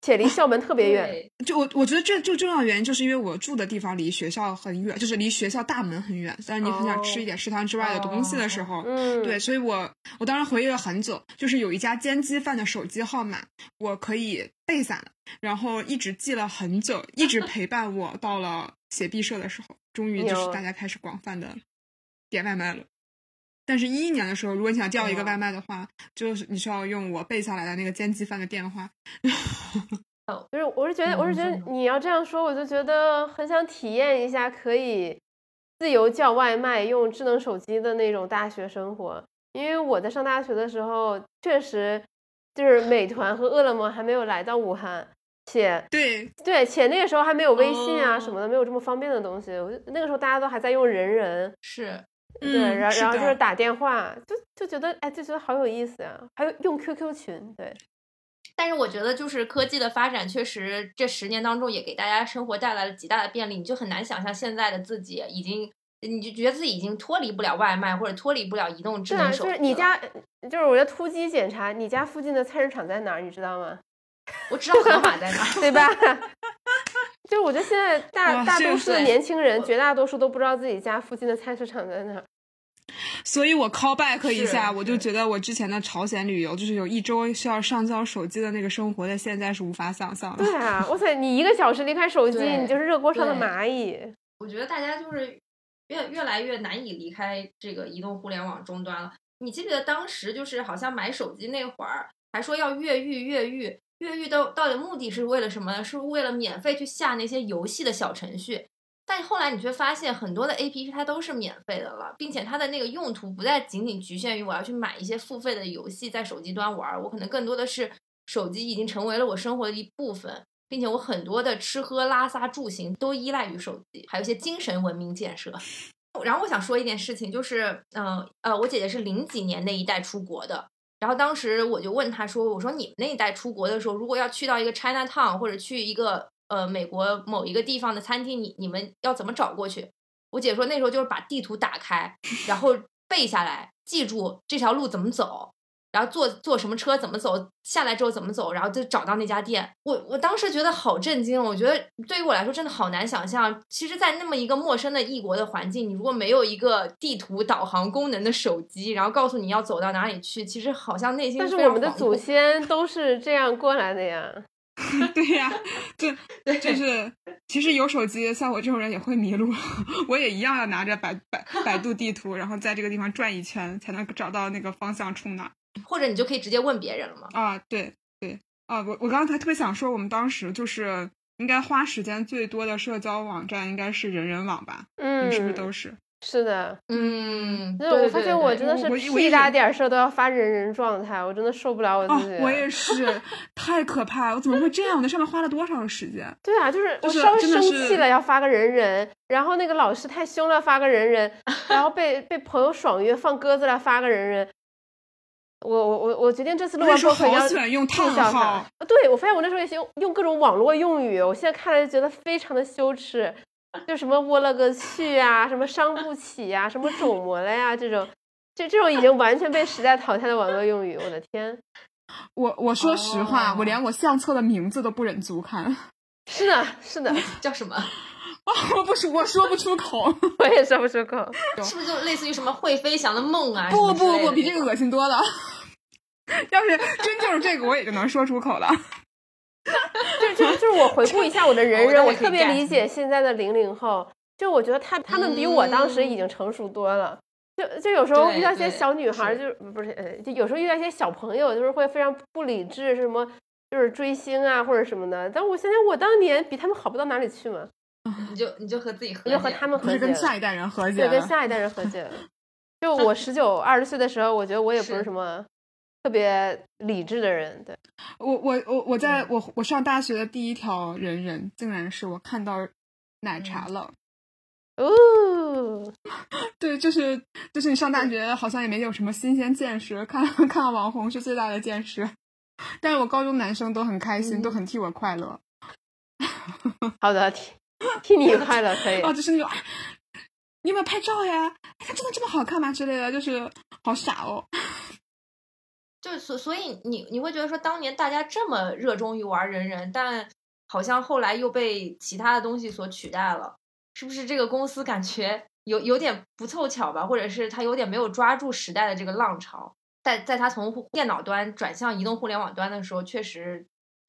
且离校门特别远。就我我觉得这就重要的原因就是因为我住的地方离学校很远，就是离学校大门很远。但是你很想吃一点食堂之外的东西的时候，嗯，对，所以我我当时回忆了很久，就是有一家煎鸡饭的手机号码，我可以背下来，然后一直记了很久，一直陪伴我到了写毕设的时候，终于就是大家开始广泛的点外卖了。但是，一一年的时候，如果你想叫一个外卖的话，就是你需要用我背下来的那个煎鸡饭的电话。哦，就是我是觉得，我是觉得嗯你要这样说，我就觉得很想体验一下可以自由叫外卖、用智能手机的那种大学生活。因为我在上大学的时候，确实就是美团和饿了么还没有来到武汉，且 对，对，且那个时候还没有微信啊哦什么的，没有这么方便的东西。我就那个时候大家都还在用人人，是对，嗯是然然后就是打电话，就就觉得哎，就觉得好有意思啊、还有用 QQ 群，对，但是我觉得，就是科技的发展，确实这十年当中也给大家生活带来了极大的便利。你就很难想象现在的自己已经，你就觉得自己已经脱离不了外卖，或者脱离不了移动智能手机啊。就是你家，就是我的突击检查，你家附近的菜市场在哪儿，你知道吗？我知道河马在哪儿。对吧？就是我觉得现在大大多数的年轻人，绝大多数都不知道自己家附近的菜市场在哪儿。所以我 call back 一下，我就觉得我之前的朝鲜旅游，就是有一周需要上交手机的那个生活，在现在是无法想象的。对啊，哇塞，你一个小时离开手机，你就是热锅上的蚂蚁。我觉得大家就是越越来越难以离开这个移动互联网终端了。你记不记得当时就是好像买手机那会儿，还说要越狱越狱，越狱到到底目的是为了什么呢？是为了免费去下那些游戏的小程序。但后来你却发现很多的 A P P 它都是免费的了，并且它的那个用途不再仅仅局限于我要去买一些付费的游戏在手机端玩，我可能更多的是手机已经成为了我生活的一部分，并且我很多的吃喝拉撒住行都依赖于手机，还有一些精神文明建设。然后我想说一件事情，就是，嗯呃我姐姐是零几年那一代出国的，然后当时我就问他说，我说你们那一代出国的时候，如果要去到一个 China Town 或者去一个呃美国某一个地方的餐厅，你你们要怎么找过去？我姐说那时候就是把地图打开，然后背下来，记住这条路怎么走，然后坐坐什么车怎么走，下来之后怎么走，然后就找到那家店。我我当时觉得好震惊，我觉得对于我来说真的好难想象。其实，在那么一个陌生的异国的环境，你如果没有一个地图导航功能的手机，然后告诉你要走到哪里去，其实好像内心但是我们的祖先都是这样过来的呀。对呀、就 就是其实有手机，像我这种人也会迷路，我也一样要拿着百百百度地图，然后在这个地方转一圈，才能找到那个方向冲哪儿。或者你就可以直接问别人了嘛。啊，对对啊，我我刚才特别想说，我们当时就是应该花时间最多的社交网站应该是人人网吧，嗯，你是不是都是？是的，嗯，就是对我发现我真的是屁大点事儿都要发人人状态，我真的受不了我哦自己。，我也是，太可怕了！我怎么会这样？我在上面花了多少时间？对啊，就是我稍微生气了要发个人人，然后那个老师太凶了发个人人，然后被被朋友爽约放鸽子了发个人人。我我我我决定这次录完播客要喜欢用注叹销号。对，我发现我那时候也是用用各种网络用语，我现在看来就觉得非常的羞耻，就什么我了个去啊，什么伤不起呀、什么肿么了呀，这种，这这种已经完全被时代淘汰的网络用语，我的天！我我说实话，哦我连我相册的名字都不忍足看，是的，是的，叫什么？我 不说，我说不出口。我也说不出口。是不是就类似于什么会飞翔的梦啊？不不不，比这个恶心多了。要是真就是这个，我也就能说出口了。就就就是我回顾一下我的人人，我特别理解现在的零零后，就我觉得他他们比我当时已经成熟多了。就就有时候遇到一些小女孩就是不是呃，就有时候遇到一些小朋友，就是会非常不理智，什么就是追星啊或者什么的。但我现在我当年比他们好不到哪里去嘛，你就你就和自己和你就和他们和解了，跟下一代人和解对，跟。下一代人和解了。就我十九二十岁的时候，我觉得我也不是是什么特别理智的人，对。我我我我在我我上大学的第一条人人，竟然是我看到奶茶了。哦，对，就是就是你上大学好像也没有什么新鲜见识，看 看网红是最大的见识。但是我高中男生都很开心，都很替我快乐。好的，替 替你快乐可以。哦，就是那种，哎你有没有拍照呀？哎，它真的这么好看吗？之类的，就是好傻哦。就所所以你你会觉得说，当年大家这么热衷于玩人人，但好像后来又被其他的东西所取代了，是不是这个公司感觉有有点不凑巧吧？或者是他有点没有抓住时代的这个浪潮，在在他从电脑端转向移动互联网端的时候，确实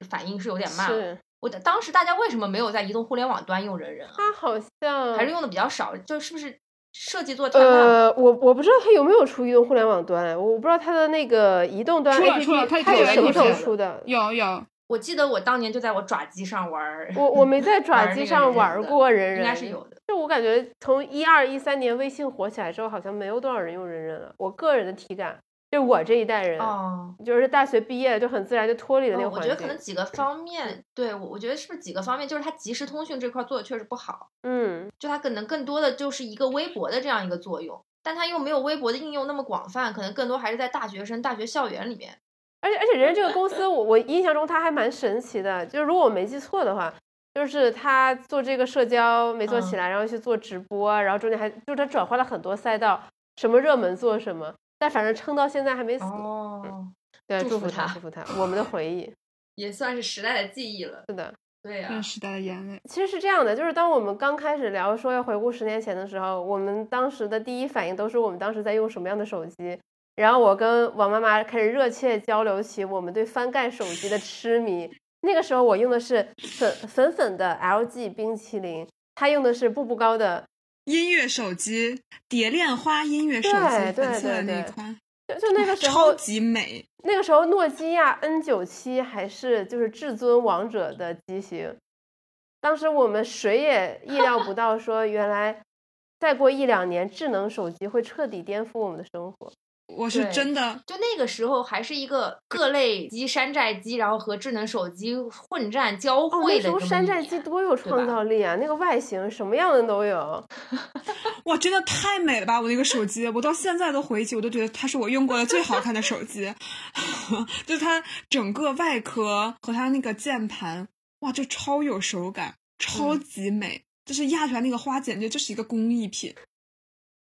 反应是有点慢了。是我的当时大家为什么没有在移动互联网端用人人啊？他好像还是用的比较少，就是不是设计做得太？呃，我我不知道它有没有出移动互联网端，我不知道它的那个移动端出了 APP 出了它它有什么时候出的？有有我记得我当年就在我爪机上玩儿，我我没在 爪机上玩过人人，应该是有的。就我感觉，从一二一三年微信火起来之后，好像没有多少人用人人了。我个人的体感，就我这一代人，哦，就是大学毕业就很自然就脱离了那个哦我觉得可。能几个方面，对我我觉得是不是几个方面，就是它即时通讯这块做的确实不好，嗯，就它可能更多的就是一个微博的这样一个作用，但它又没有微博的应用那么广泛，可能更多还是在大学生、大学校园里面。而且而且人家这个公司，我我印象中它还蛮神奇的，就是如果我没记错的话，就是他做这个社交没做起嗯来，然后去做直播，然后中间还就是他转换了很多赛道，什么热门做什么，但反正撑到现在还没死。哦，对，祝福他祝福他，我们的回忆。也算是时代的记忆了。是的，对呀、那时代的眼泪。其实是这样的，就是当我们刚开始聊说要回顾十年前的时候，我们当时的第一反应都是我们当时在用什么样的手机。然后我跟王妈妈开始热切交流起我们对翻盖手机的痴迷。那个时候我用的是粉粉粉的 LG 冰淇淋，她用的是步步高的，音乐手机，蝶恋花音乐手机，粉色那款，就就那个时候超，级美。那个时候诺基亚 N 9 7还是就是至尊王者的机型。当时我们谁也意料不到，说原来再过一两年，智能手机会彻底颠覆我们的生活。我是真的，就那个时候还是一个各类机、山寨机，然后和智能手机混战交哦，那时候汇的这么一山寨机多有创造力啊！那个外形什么样的都有。哇，真的太美了吧！我那个手机，我到现在都回忆起，我都觉得它是我用过的最好看的手机。就它整个外壳和它那个键盘，哇，就超有手感，超级美。就是压出来那个花，简直就是一个工艺品。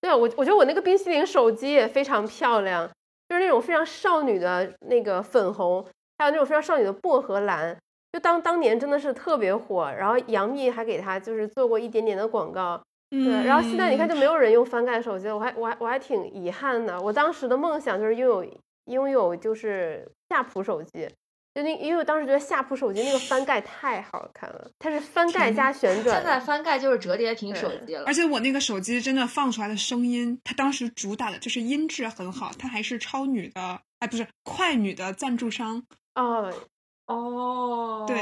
对啊，我我觉得我那个冰淇淋手机也非常漂亮，就是那种非常少女的那个粉红，还有那种非常少女的薄荷蓝，就当当年真的是特别火。然后杨幂还给它就是做过一点点的广告，对。嗯，然后现在你看就没有人用翻盖手机了，我还我还我还挺遗憾的。我当时的梦想就是拥有拥有就是夏普手机。就那，因为我当时觉得夏普手机那个翻盖太好看了，它是翻盖加旋转。现在翻盖就是折叠屏手机了而。且我那个手机真的放出来的声音，它当时主打的就是音质很好，它还是超女的，哎，不是快女的赞助商。哦，哦，对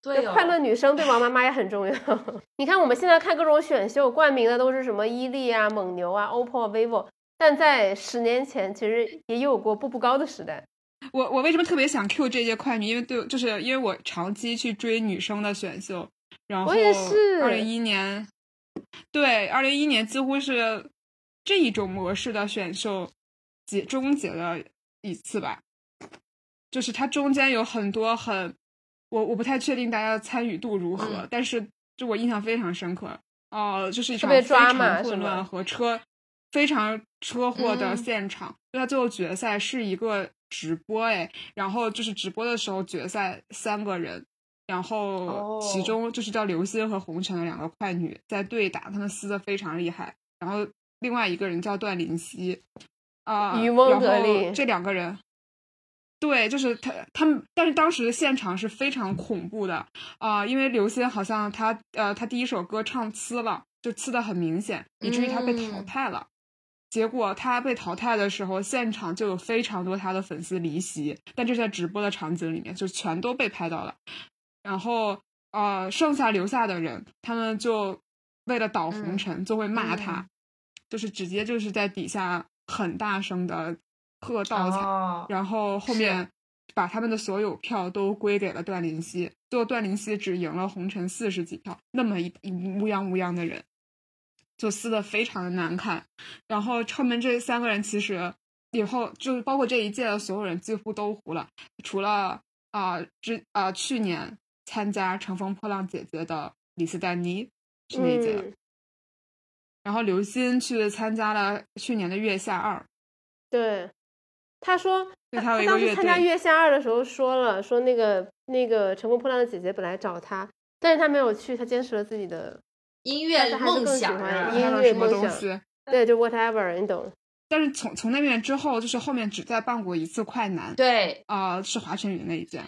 对哦，快乐女生对王妈 妈也很重要。你看我们现在看各种选秀，冠名的都是什么伊利啊、蒙牛啊、OPPO、vivo，但在十年前其实也有过步步高的时代。我我为什么特别想 Q 这届快女？因为对，就是因为我长期去追女生的选秀，然后我也是二零一年，对，二零一一年几乎是这一种模式的选秀结终结了一次吧。就是它中间有很多很，我我不太确定大家的参与度如何，嗯但是就我印象非常深刻。呃，就是一场非常混乱和车非常车祸的嗯现场。就他最后决赛是一个直播哎，然后就是直播的时候决赛三个人，然后其哦中就是叫刘星和红尘的两个快女在对打，他们撕的非常厉害。然后另外一个人叫段林希，啊、渔翁然后得利这两个人。对，就是他，他们，但是当时的现场是非常恐怖的啊、因为刘星好像他，呃，他第一首歌唱呲了，就呲的很明显，以至于他被淘嗯汰了。结果他被淘汰的时候，现场就有非常多他的粉丝离席，但这是在直播的场景里面，就全都被拍到了。然后呃，剩下留下的人，他们就为了倒红嗯尘，就会骂他，嗯就是直接就是在底下很大声的喝倒彩，哦，然后后面把他们的所有票都归给了段林希，最后段林希只赢了红尘四十几票，那么一一乌泱乌泱的人，就撕的非常的难看。然后后面这三个人其实以后就是包括这一届的所有人几乎都糊了，除了啊之啊去年参加《乘风破浪姐姐》的李斯丹妮是那一届的，嗯，然后刘鑫去参加了去年的月下二，对。他说，对他当时参加月下二的时候说了，说那个那个乘风破浪的姐姐本来找他，但是他没有去，他坚持了自己的音乐梦想啊音乐什么乐梦想东西。对，就 whatever，你懂。但是从从那边之后，就是后面只再办过一次快男，对，啊、是华晨宇那一届，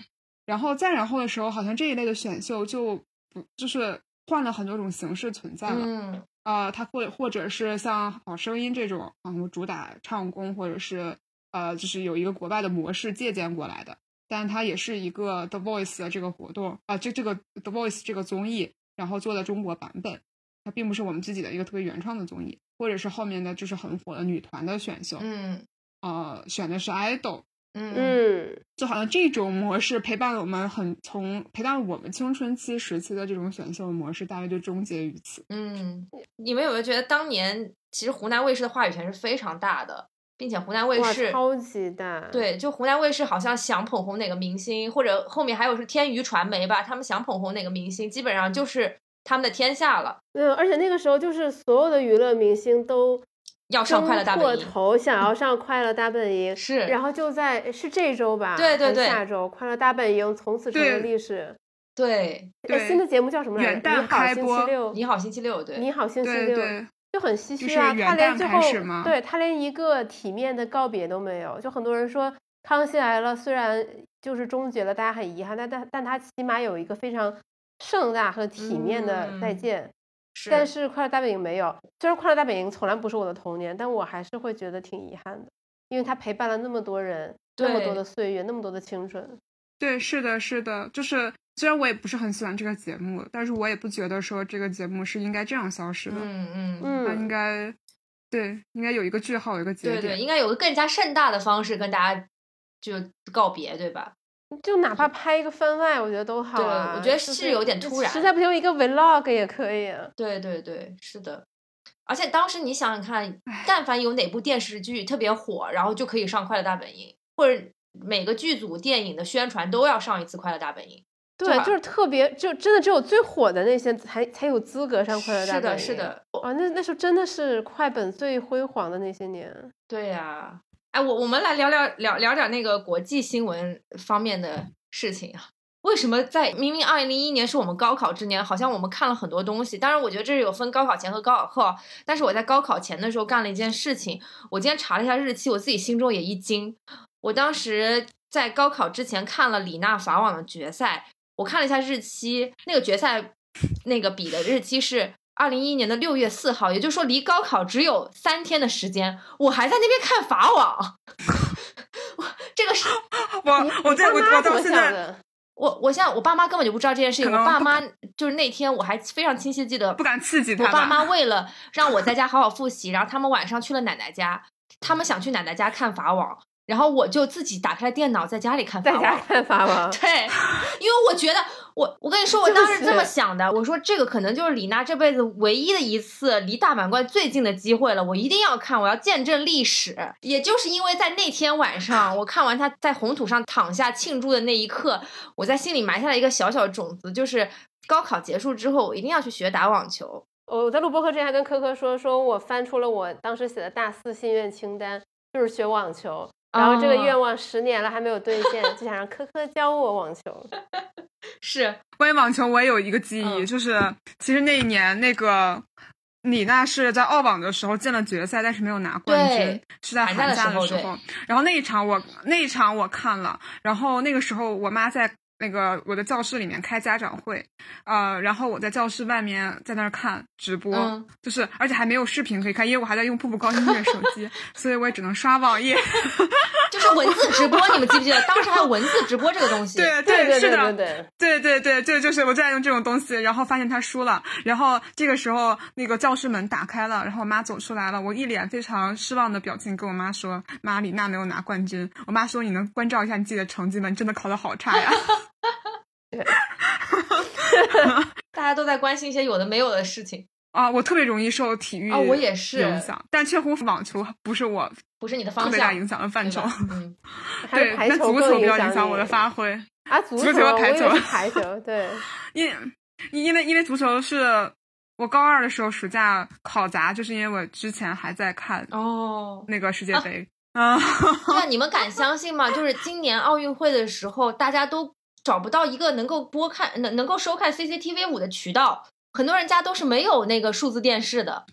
然后再然后的时候，好像这一类的选秀就不就是换了很多种形式存在了，嗯，呃，它或或者是像好声音这种，啊嗯，主打唱功，或者是呃，就是有一个国外的模式借鉴过来的。但它也是一个 The Voice 的这个活动啊，这这个 The Voice 这个综艺，然后做的中国版本，它并不是我们自己的一个特别原创的综艺，或者是后面的就是很火的女团的选秀，嗯呃，选的是 idol，嗯。嗯，就好像这种模式陪伴了我们很从陪伴了我们青春期时期的这种选秀模式，大概就终结于此。嗯，你们有没有觉得当年其实湖南卫视的话语权是非常大的，并且湖南卫，视超级大。，对，就湖南卫视好像想捧红哪个明星，或者后面还有是天娱传媒吧，他们想捧红哪个明星，基本上就是他们的天下了。嗯，而且那个时候就是所有的娱乐明星都要上快乐大本营，头想要上快乐大本营，是，然后就在是这周吧，对对对下周快乐大本营从此成为历史。对，呃对新的节目叫什么来着？元旦你好星期六，你好星期六，对，你好星期六，对对，就很唏嘘啊。他连最后对他连一个体面的告别都没有。就很多人说《康熙来了》虽然就是终结了，大家很遗憾，但但但他起码有一个非常盛大和体面的再嗯见。是，但是快乐大本营没有，虽然快乐大本营从来不是我的童年，但我还是会觉得挺遗憾的，因为它陪伴了那么多人，那么多的岁月，那么多的青春。对，是的，是的，就是虽然我也不是很喜欢这个节目，但是我也不觉得说这个节目是应该这样消失的，嗯嗯它应嗯，该对应该有一个句号，有一个节对对，应该有个更加盛大的方式跟大家就告别，对吧？就哪怕拍一个番外，我觉得都好对啊。我觉得是有点突然实在不行一个 vlog 也可以啊。对对对，是的。而且当时你想想看，但凡有哪部电视剧特别火，然后就可以上《快乐大本营》，或者每个剧组电影的宣传都要上一次《快乐大本营》。对，吧就是特别，就真的只有最火的那些才才有资格上快乐大是的，本营。是。的，啊，那那时候真的是快本最辉煌的那些年。对呀、哎，我我们来聊聊聊聊点那个国际新闻方面的事情啊。为什么在明明二零零一年是我们高考之年，好像我们看了很多东西？当然，我觉得这是有分高考前和高考后。但是我在高考前的时候干了一件事情，我今天查了一下日期，我自己心中也一惊。我当时在高考之前看了李娜法网的决赛，我看了一下日期，那个决赛那个比的日期是二零一一年的六月四号，也就是说离高考只有三天的时间，我还在那边看法网。我这个是我我在我我到现在想的？我我现在我爸妈根本就不知道这件事情，我爸妈就是那天我还非常清晰地记得不敢刺激他。我爸妈 为了让我在家好好复习，然后他们晚上去了奶奶家，他们想去奶奶家看法网，然后我就自己打开了电脑在家里看法在家。看法网。对，因为我觉得我我跟你说，我当时这么 想的，我说这个可能就是李娜这辈子唯一的一次离大满贯最近的机会了，我一定要看，我要见证历史。也就是因为在那天晚上，我看完她在红土上躺下庆祝的那一刻，我在心里埋下了一个小小的种子，就是高考结束之后，我一定要去学打网球。我在录播课之前还跟科科说，说我翻出了我当时写的大四心愿清单，就是学网球。然后这个哦愿望十年了还没有兑现，就想让科科教我网球。是，关于网球，我也有一个记忆，嗯就是其实那一年那个李娜是在澳网的时候进了决赛，但是没有拿冠军，是在寒假的时候对的时候。然后那一场我那一场我看了，然后那个时候我妈在。那个我的教室里面开家长会，呃，然后我在教室外面在那儿看直播，嗯就是而且还没有视频可以看，因为我还在用步步高音乐手机，所以我也只能刷网页。就是文字直播，你们记不记得？当时还有文字直播这个东西。对对对是的，对对，对对对，就就是我就在用这种东西，然后发现他输了，然后这个时候那个教室门打开了，然后我妈走出来了，我一脸非常失望的表情跟我妈说：“妈，李娜没有拿冠军。”我妈说：“你能关照一下你自己的成绩吗？你真的考得好差呀。大家都在关心一些有的没有的事情，”啊，我特别容易受体育啊我也是。影响，但确乎网球不是我不是你的方向，别大影响的范畴对吧。嗯，对，还是排但足球比较影响响我的发挥，啊，足足球和排球排球，对，因因为因为足球是我高二的时候暑假考砸，就是因为我之前还在看哦，那个世界杯。啊，对啊，你们敢相信吗？就是今年奥运会的时候，大家都找不到一个能够播看、能能够收看 CCTV 五的渠道，很多人家都是没有那个数字电视的，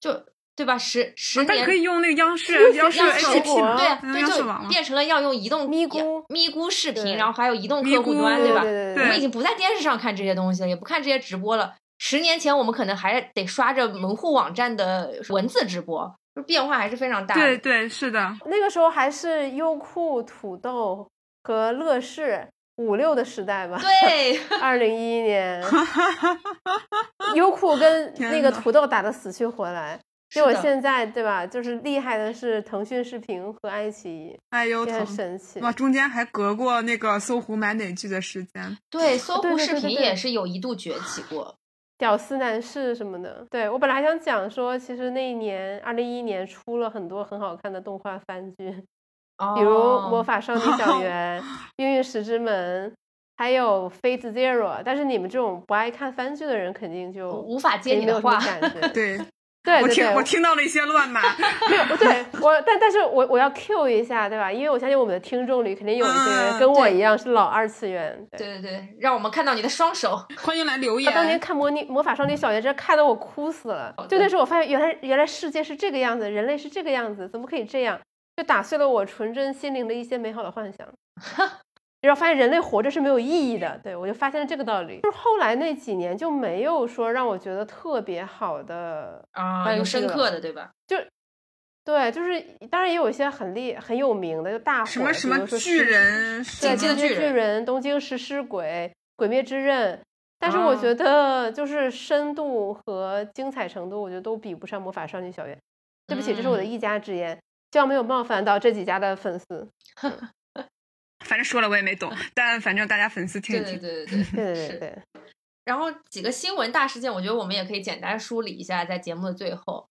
就对吧？十十年但可以用那个央视央视对对，就。变成了要用移动咪咕咪咕视频，然后还有移动客户端，对对对我们已经不在电视上看这些东西了，也不看这些直播了。十年前，我们可能还得刷着门户网站的文字直播，就变化还是非常大的。对对，是的，那个时候还是优酷、土豆和乐视五六的时代吧。对，二零一一年，优酷跟那个土豆打的死去活来。是的结果现在对吧？就是厉害的是腾讯视频和爱奇艺，哎呦也很！神奇。哇，中间还隔过那个搜狐买哪剧的时间。对，搜狐视频也是有一度崛起过。屌丝男士什么的，对我本来还想讲说，其实那一年二零一一年出了很多很好看的动画番剧，比如《魔哦法少女小 圆》《命运石之门》，还有《Fate Zero》。但是你们这种不爱看番剧的人，肯定就无法接你的话。感觉。对，对对对，我听我听到了一些乱码。没有，对我，但但是我我要 Q 一下，对吧？因为我相信我们的听众里肯定有一些跟我一样是老二次元。对，对对对，让我们看到你的双手。欢迎来留我当年言。看魔女魔法少女小圆，真看得我哭死了。就那时候我发现，原来原来世界是这个样子，人类是这个样子，怎么可以这样？就打碎了我纯真心灵的一些美好的幻想。然后发现人类活着是没有意义的，对我就发现了这个道理。就是后来那几年就没有说让我觉得特别好的啊，有深刻的，对吧？就对，就是当然也有一些很厉很有名的，就大火什么什么比如说巨人，对，进击的巨人巨人、东京食尸鬼、鬼灭之刃，但是我啊觉得就是深度和精彩程度，我觉得都比不上魔法少女小圆。对不起，这是我的嗯一家之言，希望没有冒犯到这几家的粉丝。反正说了我也没懂，但反正大家粉丝听对一听。对对对对对对，然后几个新闻大事件，我觉得我们也可以简单梳理一下，在节目的最后，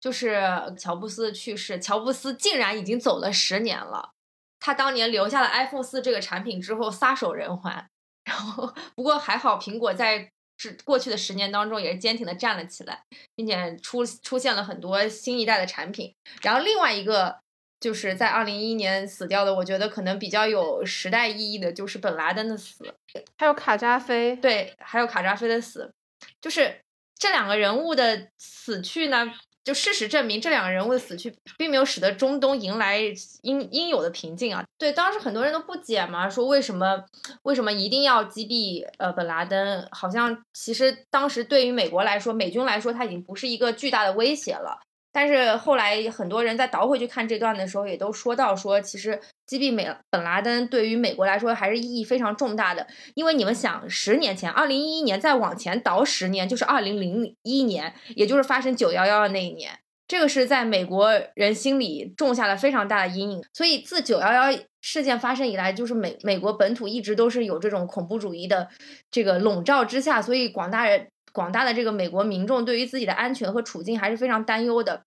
就是乔布斯的去世。乔布斯竟然已经走了十年了，他当年留下了 iPhone 四这个产品之后撒手人寰。然后不过还好，苹果在这过去的十年当中也是坚挺的站了起来，并且出出现了很多新一代的产品。然后另外一个就是在二零一一年死掉的，我觉得可能比较有时代意义的，就是本拉登的死。还有卡扎菲，对，还有卡扎菲的死，就是这两个人物的死去呢，就事实证明，这两个人物的死去并没有使得中东迎来应应有的平静啊。对，当时很多人都不解嘛，说为什么为什么一定要击毙呃本拉登？好像其实当时对于美国来说，美军来说，他已经不是一个巨大的威胁了。但是后来很多人在倒回去看这段的时候，也都说到说，其实击毙美本拉登对于美国来说还是意义非常重大的。因为你们想，十年前，二零一一年再往前倒十年，就是二零零一年，也就是发生九幺幺的那一年，这个是在美国人心里种下了非常大的阴影。所以自九幺幺事件发生以来，就是美美国本土一直都是有这种恐怖主义的这个笼罩之下，所以广大人。广大的这个美国民众对于自己的安全和处境还是非常担忧的，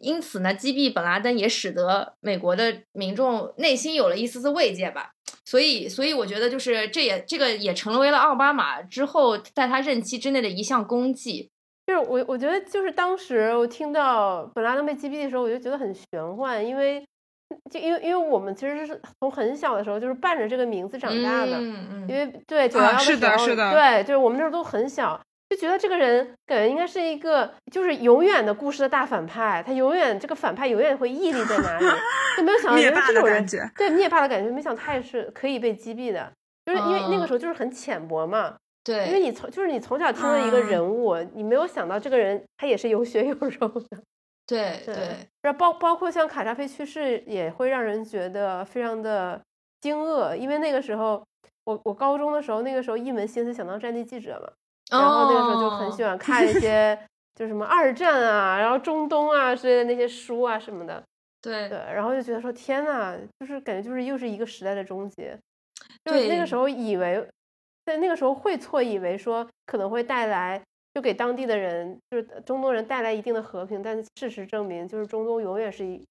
因此呢，击毙本拉登也使得美国的民众内心有了一丝丝慰藉吧。所以，所以我觉得就是这也这个也成为了奥巴马之后在他任期之内的一项功绩。就是我我觉得就是当时我听到本拉登被击毙的时候，我就觉得很玄幻，因为就因为因为我们其实是从很小的时候就是伴着这个名字长大的，嗯嗯因为对九幺幺啊是的时候，是的对，就是我们那时候都很小，就觉得这个人感觉应该是一个就是永远的故事的大反派，他永远这个反派永远会屹立在哪里，就没有想到原来这种人的感觉，对灭霸的感觉，没想到他也是可以被击毙的，就是因为那个嗯。时候就是很浅薄嘛，对因为，你从就是你从小听的一个嗯。人物，你没有想到这个人他也是有血有肉的。对对对，然后包包括像卡扎菲去世，也会让人觉得非常的惊愕，因为那个时候我我高中的时候，那个时候一门心思想当战地记者嘛，然后那个时候就很喜欢。看一些就什么二战啊，然后中东啊之类的那些书啊什么的，对对，然后就觉得说天呐，就是感觉就是又是一个时代的终结，就是那个时候以为，在那个时候会错以为说可能会带来。就给当地的人，就是中东人带来一定的和平，但是事实证明，就是中东永远是一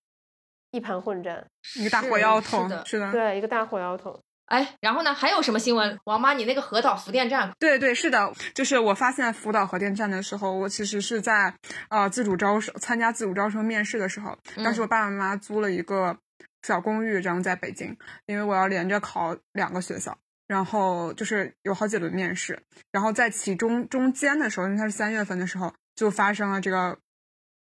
一盘混战，一个大火药桶，是的是的，对，一个大火药桶。哎，然后呢？还有什么新闻？王妈，你那个核岛核电站，对对是的，就是我发现福岛核电站的时候，我其实是在呃自主招生参加自主招生面试的时候，当时嗯我爸爸妈妈租了一个小公寓，然后在北京，因为我要连着考两个学校。然后就是有好几轮面试，然后在其中中间的时候，因为它是三月份的时候，就发生了这个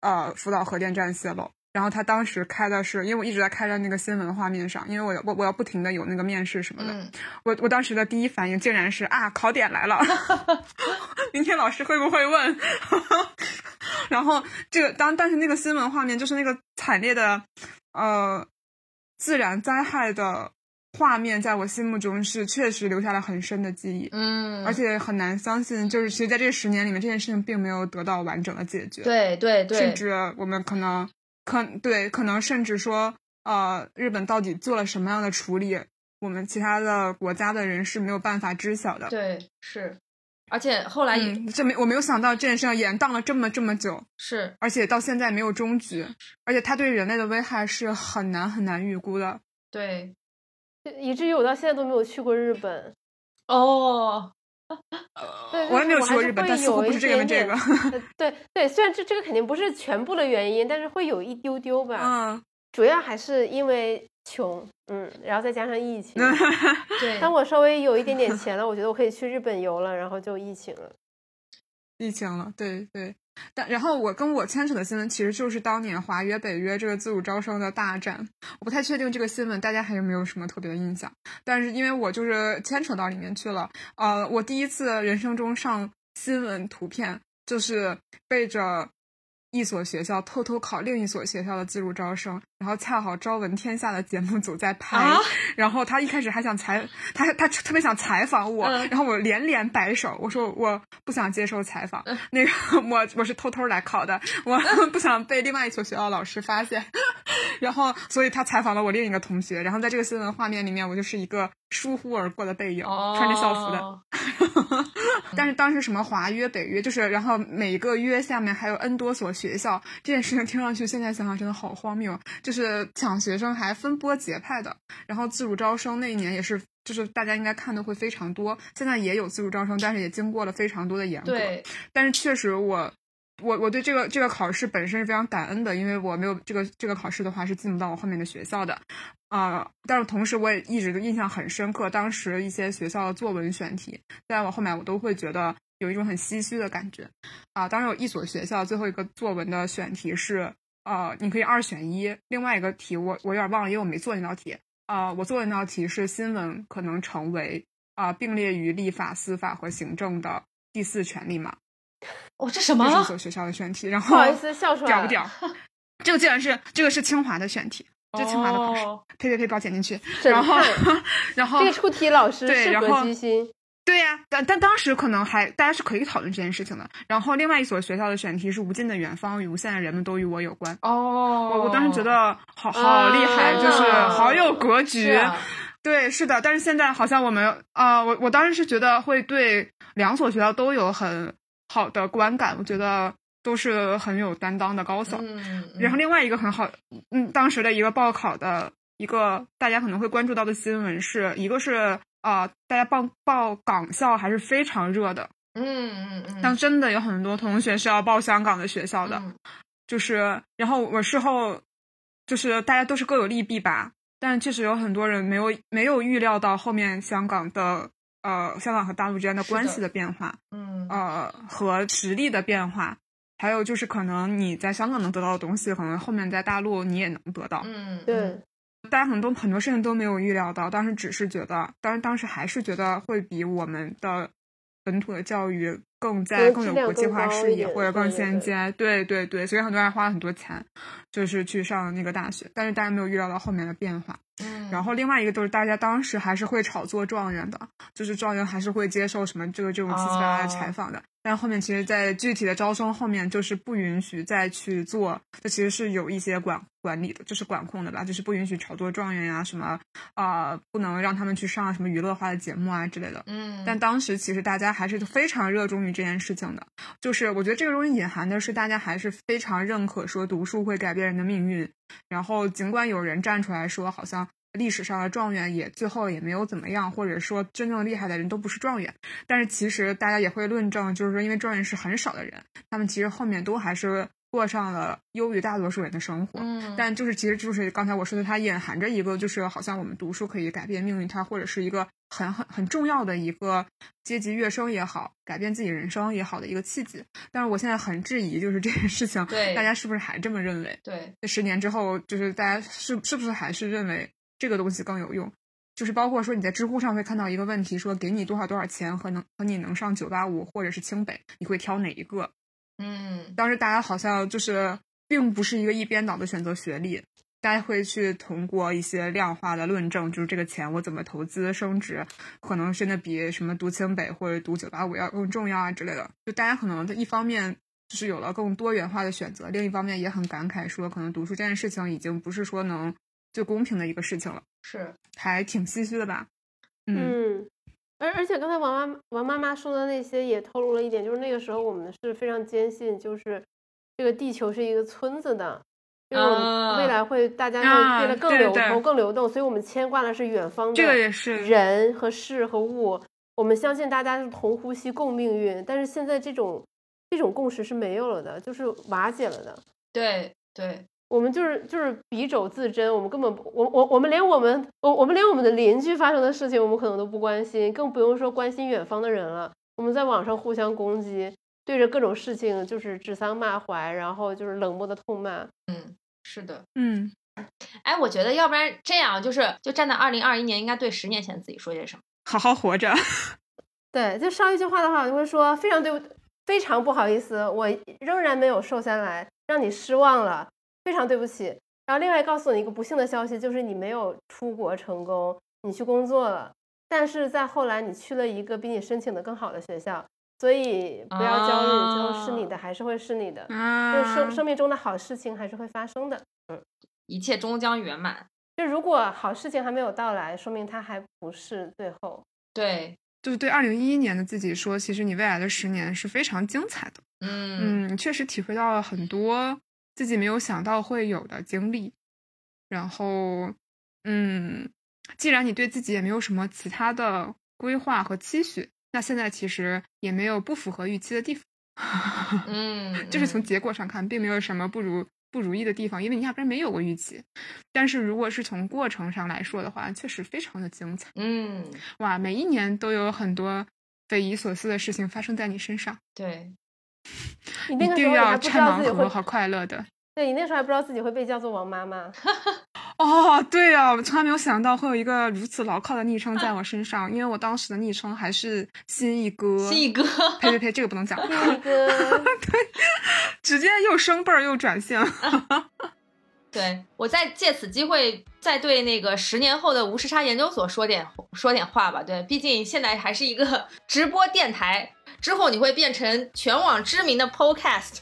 呃福岛核电站泄漏。然后他当时开的是，因为我一直在开在那个新闻画面上，因为我我我要不停的有那个面试什么的，嗯，我我当时的第一反应竟然是啊，考点来了，明天老师会不会问？然后这个当但是那个新闻画面就是那个惨烈的呃自然灾害的画面在我心目中是确实留下了很深的记忆，嗯，而且很难相信，就是其实在这十年里面，这件事情并没有得到完整的解决。，对对对，甚至我们可能可对可能甚至说，呃，日本到底做了什么样的处理，我们其他的国家的人是没有办法知晓的。对是，而且后来也、嗯，这没我没有想到这件事情延宕了这么这么久，是而且到现在没有终局，而且它对人类的危害是很难很难预估的。对以至于我到现在都没有去过日本。哦，对，我也没有去过日本，会但似乎有一不是这个 对对，虽然这这个肯定不是全部的原因，但是会有一丢丢吧。嗯，主要还是因为穷，嗯，然后再加上疫情。对，当我稍微有一点点钱了，我觉得我可以去日本游了，然后就疫情了。疫情了，对对。但然后我跟我牵扯的新闻其实就是当年华约北约这个自主招生的大战，我不太确定这个新闻大家还有没有什么特别的印象。但是因为我就是牵扯到里面去了，呃，我第一次人生中上新闻图片就是背着一所学校偷偷考另一所学校的自主招生，然后恰好《朝闻天下》的节目组在拍，啊然后他一开始还想采他他特别想采访我，嗯然后我连连摆手，我说我不想接受采访，嗯。那个我我是偷偷来考的，我 不想被另外一所学校的老师发现，然后所以他采访了我另一个同学，然后在这个新闻画面里面，我就是一个疏忽而过的背影，哦，穿着校服的。但是当时什么华约、北约，就是然后每个约下面还有 N 多所学校，这件事情听上去现在想想真的好荒谬。就是抢学生还分拨节派的，然后自主招生那一年也是，就是大家应该看的会非常多。现在也有自主招生，但是也经过了非常多的严格。对，但是确实我。我我对这个这个考试本身是非常感恩的，因为我没有这个这个考试的话是进不到我后面的学校的，啊、但是同时我也一直都印象很深刻，当时一些学校的作文选题，在我后面我都会觉得有一种很唏嘘的感觉，啊、当时有一所学校最后一个作文的选题是，呃，你可以二选一，另外一个题我我有点忘了，因为我没做那道题，啊、我做的那道题是新闻可能成为啊、并列于立法、司法和行政的第四权利嘛，哦，这什么这？是一所学校的选题，然后不后好意思，笑出。屌不屌？这个竟然是这个是清华的选题，这清华的考试，哦呸呸呸，把我剪进去。然后，然后这个出题老师对然后居心。对呀、但但当时可能还大家是可以讨论这件事情的。然后另外一所学校的选题是无尽的远方与无限的人们都与我有关。哦，我我当时觉得好好厉害，啊就是好有格局。啊对，是的，但是现在好像我们啊、我我当时是觉得会对两所学校都有很好的观感，我觉得都是很有担当的高手。嗯，然后另外一个很好，嗯，当时的一个报考的一个大家可能会关注到的新闻是，一个是啊、呃大家报报港校还是非常热的，嗯嗯嗯，但真的有很多同学是要报香港的学校的，嗯。就是然后我事后就是大家都是各有利弊吧，但确实有很多人没有没有预料到后面香港的呃香港和大陆之间的关系的变化，嗯呃和实力的变化。还有就是，可能你在香港能得到的东西，可能后面在大陆你也能得到。嗯，对，大家很多很多事情都没有预料到，当时只是觉得，当然当时还是觉得会比我们的本土的教育更在更有国际化视野，或者更先进。对对对，所以很多人花了很多钱，就是去上那个大学，但是大家没有预料到后面的变化。嗯，然后另外一个就是大家当时还是会炒作状元的，就是状元还是会接受什么这个这种七七八八的采哦访的。但后面其实，在具体的招生后面，就是不允许再去做，这其实是有一些管管理的，就是管控的吧，就是不允许炒作状元呀、什么啊、呃不能让他们去上什么娱乐化的节目啊之类的。嗯，但当时其实大家还是非常热衷于这件事情的，就是我觉得这个东西隐含的是大家还是非常认可说读书会改变人的命运，然后尽管有人站出来说好像历史上的状元也最后也没有怎么样，或者说真正厉害的人都不是状元，但是其实大家也会论证，就是说因为状元是很少的人，他们其实后面都还是过上了优于大多数人的生活。嗯，但就是其实就是刚才我说的，它隐含着一个就是好像我们读书可以改变命运，它或者是一个很很很重要的一个阶级跃升也好，改变自己人生也好的一个契机。但是我现在很质疑，就是这件事情，对大家是不是还这么认为？对，十年之后，就是大家是是不是还是认为这个东西更有用？就是包括说你在知乎上会看到一个问题，说给你多少多少钱和能和你能上九八五或者是清北，你会挑哪一个？嗯，当时大家好像就是并不是一个一边倒的选择学历，大家会去通过一些量化的论证，就是这个钱我怎么投资升值，可能真的比什么读清北或者读九八五要更重要啊之类的。就大家可能一方面就是有了更多元化的选择，另一方面也很感慨说，可能读书这件事情已经不是说能最公平的一个事情了，是还挺唏嘘的吧？嗯。而而且刚才王妈王妈妈说的那些也透露了一点，就是那个时候我们是非常坚信，就是这个地球是一个村子的，因为我们未来会大家会变得更流通、更流动，所以我们牵挂的是远方的人和事和物。我们相信大家是同呼吸共命运，但是现在这种这种共识是没有了的，就是瓦解了的。对对。我们就是就是笔肘自珍，我们根本我我我们连我们我我们连我们的邻居发生的事情，我们可能都不关心，更不用说关心远方的人了。我们在网上互相攻击，对着各种事情就是指桑骂槐，然后就是冷漠的痛骂。嗯，是的，嗯，哎，我觉得要不然这样，就是就站在二零二一年，应该对十年前自己说些什么？好好活着。对，就上一句话的话，我就会说非常对，非常不好意思，我仍然没有瘦下来，让你失望了。非常对不起，然后另外告诉你一个不幸的消息，就是你没有出国成功，你去工作了，但是在后来你去了一个比你申请的更好的学校，所以不要焦虑，最后是你的还是会是你的，就生生命中的好事情还是会发生的，嗯，一切终将圆满。就如果好事情还没有到来，说明它还不是最后。对，就是对二零一一年的自己说，其实你未来的十年是非常精彩的。嗯嗯，确实体会到了很多。自己没有想到会有的经历，然后，嗯，既然你对自己也没有什么其他的规划和期许，那现在其实也没有不符合预期的地方。嗯，就是从结果上看，并没有什么不如不如意的地方，因为你压根没有过预期。但是如果是从过程上来说的话，确实非常的精彩。嗯，哇，每一年都有很多匪夷所思的事情发生在你身上。对。你那个时候还不知道自己会好快乐的，对你那时候还不知道自己会被叫做王妈妈。哦，对呀，我从来没有想到会有一个如此牢靠的昵称在我身上，因为我当时的昵称还是心一哥。心一哥，呸呸呸，这个不能讲。新一哥，对，直接又升辈儿又转性。对我再借此机会再对那个十年后的无时差研究所说点说点话吧。对，毕竟现在还是一个直播电台。之后你会变成全网知名的 Podcast，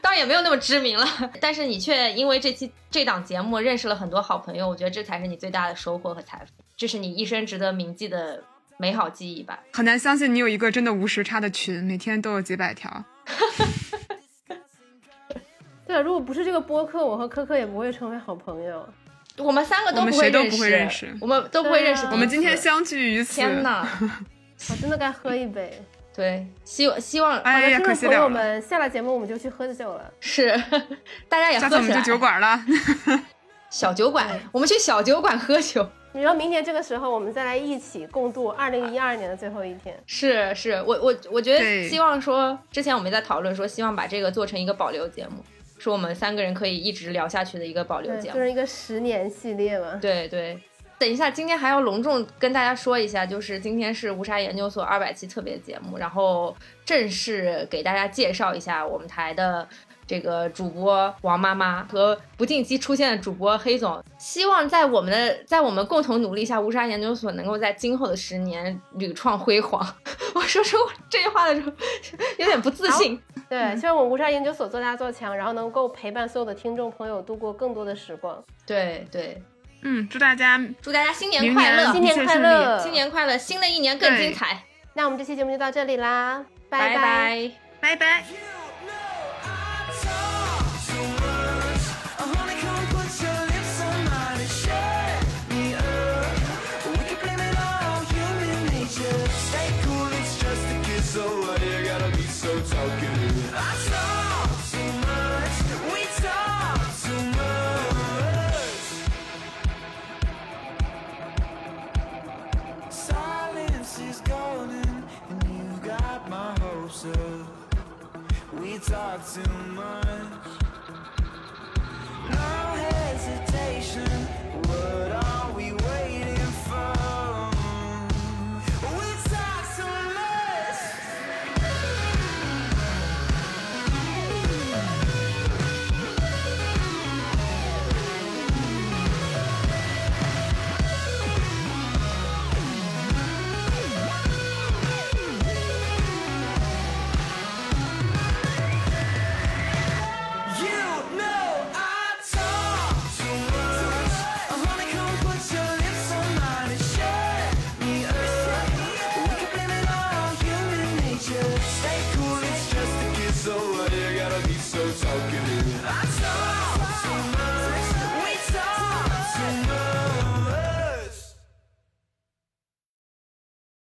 当然也没有那么知名了，但是你却因为这期这档节目认识了很多好朋友，我觉得这才是你最大的收获和财富，这是你一生值得铭记的美好记忆吧。很难相信你有一个真的无时差的群，每天都有几百条。对啊，如果不是这个播客，我和科科也不会成为好朋友。我们三个都不会认识，我们都不会认识。我们今天相聚于此，天哪！我真的该喝一杯。对，希希望好的听众朋友们，下了节目我们就去喝酒了。是，大家也喝起来。我们去酒馆了，小酒馆，我们去小酒馆喝酒。你说明年这个时候，我们再来一起共度二零一二年的最后一天。是，是我我我觉得希望说，之前我们在讨论说，希望把这个做成一个保留节目，是我们三个人可以一直聊下去的一个保留节目，就是一个十年系列嘛。对对。等一下，今天还要隆重跟大家说一下，就是今天是无沙研究所二百期特别节目，然后正式给大家介绍一下我们台的这个主播王妈妈和不定期出现的主播黑总。希望在我们的在我们共同努力下，无沙研究所能够在今后的十年屡创辉煌。我说出这句话的时候有点不自信。对，希望我们无沙研究所做大做强，然后能够陪伴所有的听众朋友度过更多的时光。对对。嗯，祝大家祝大家新年快乐，新年快乐，新年快乐，新的一年更精彩。那我们这期节目就到这里啦，拜。拜，拜拜。Talk too much. No hesitation, what are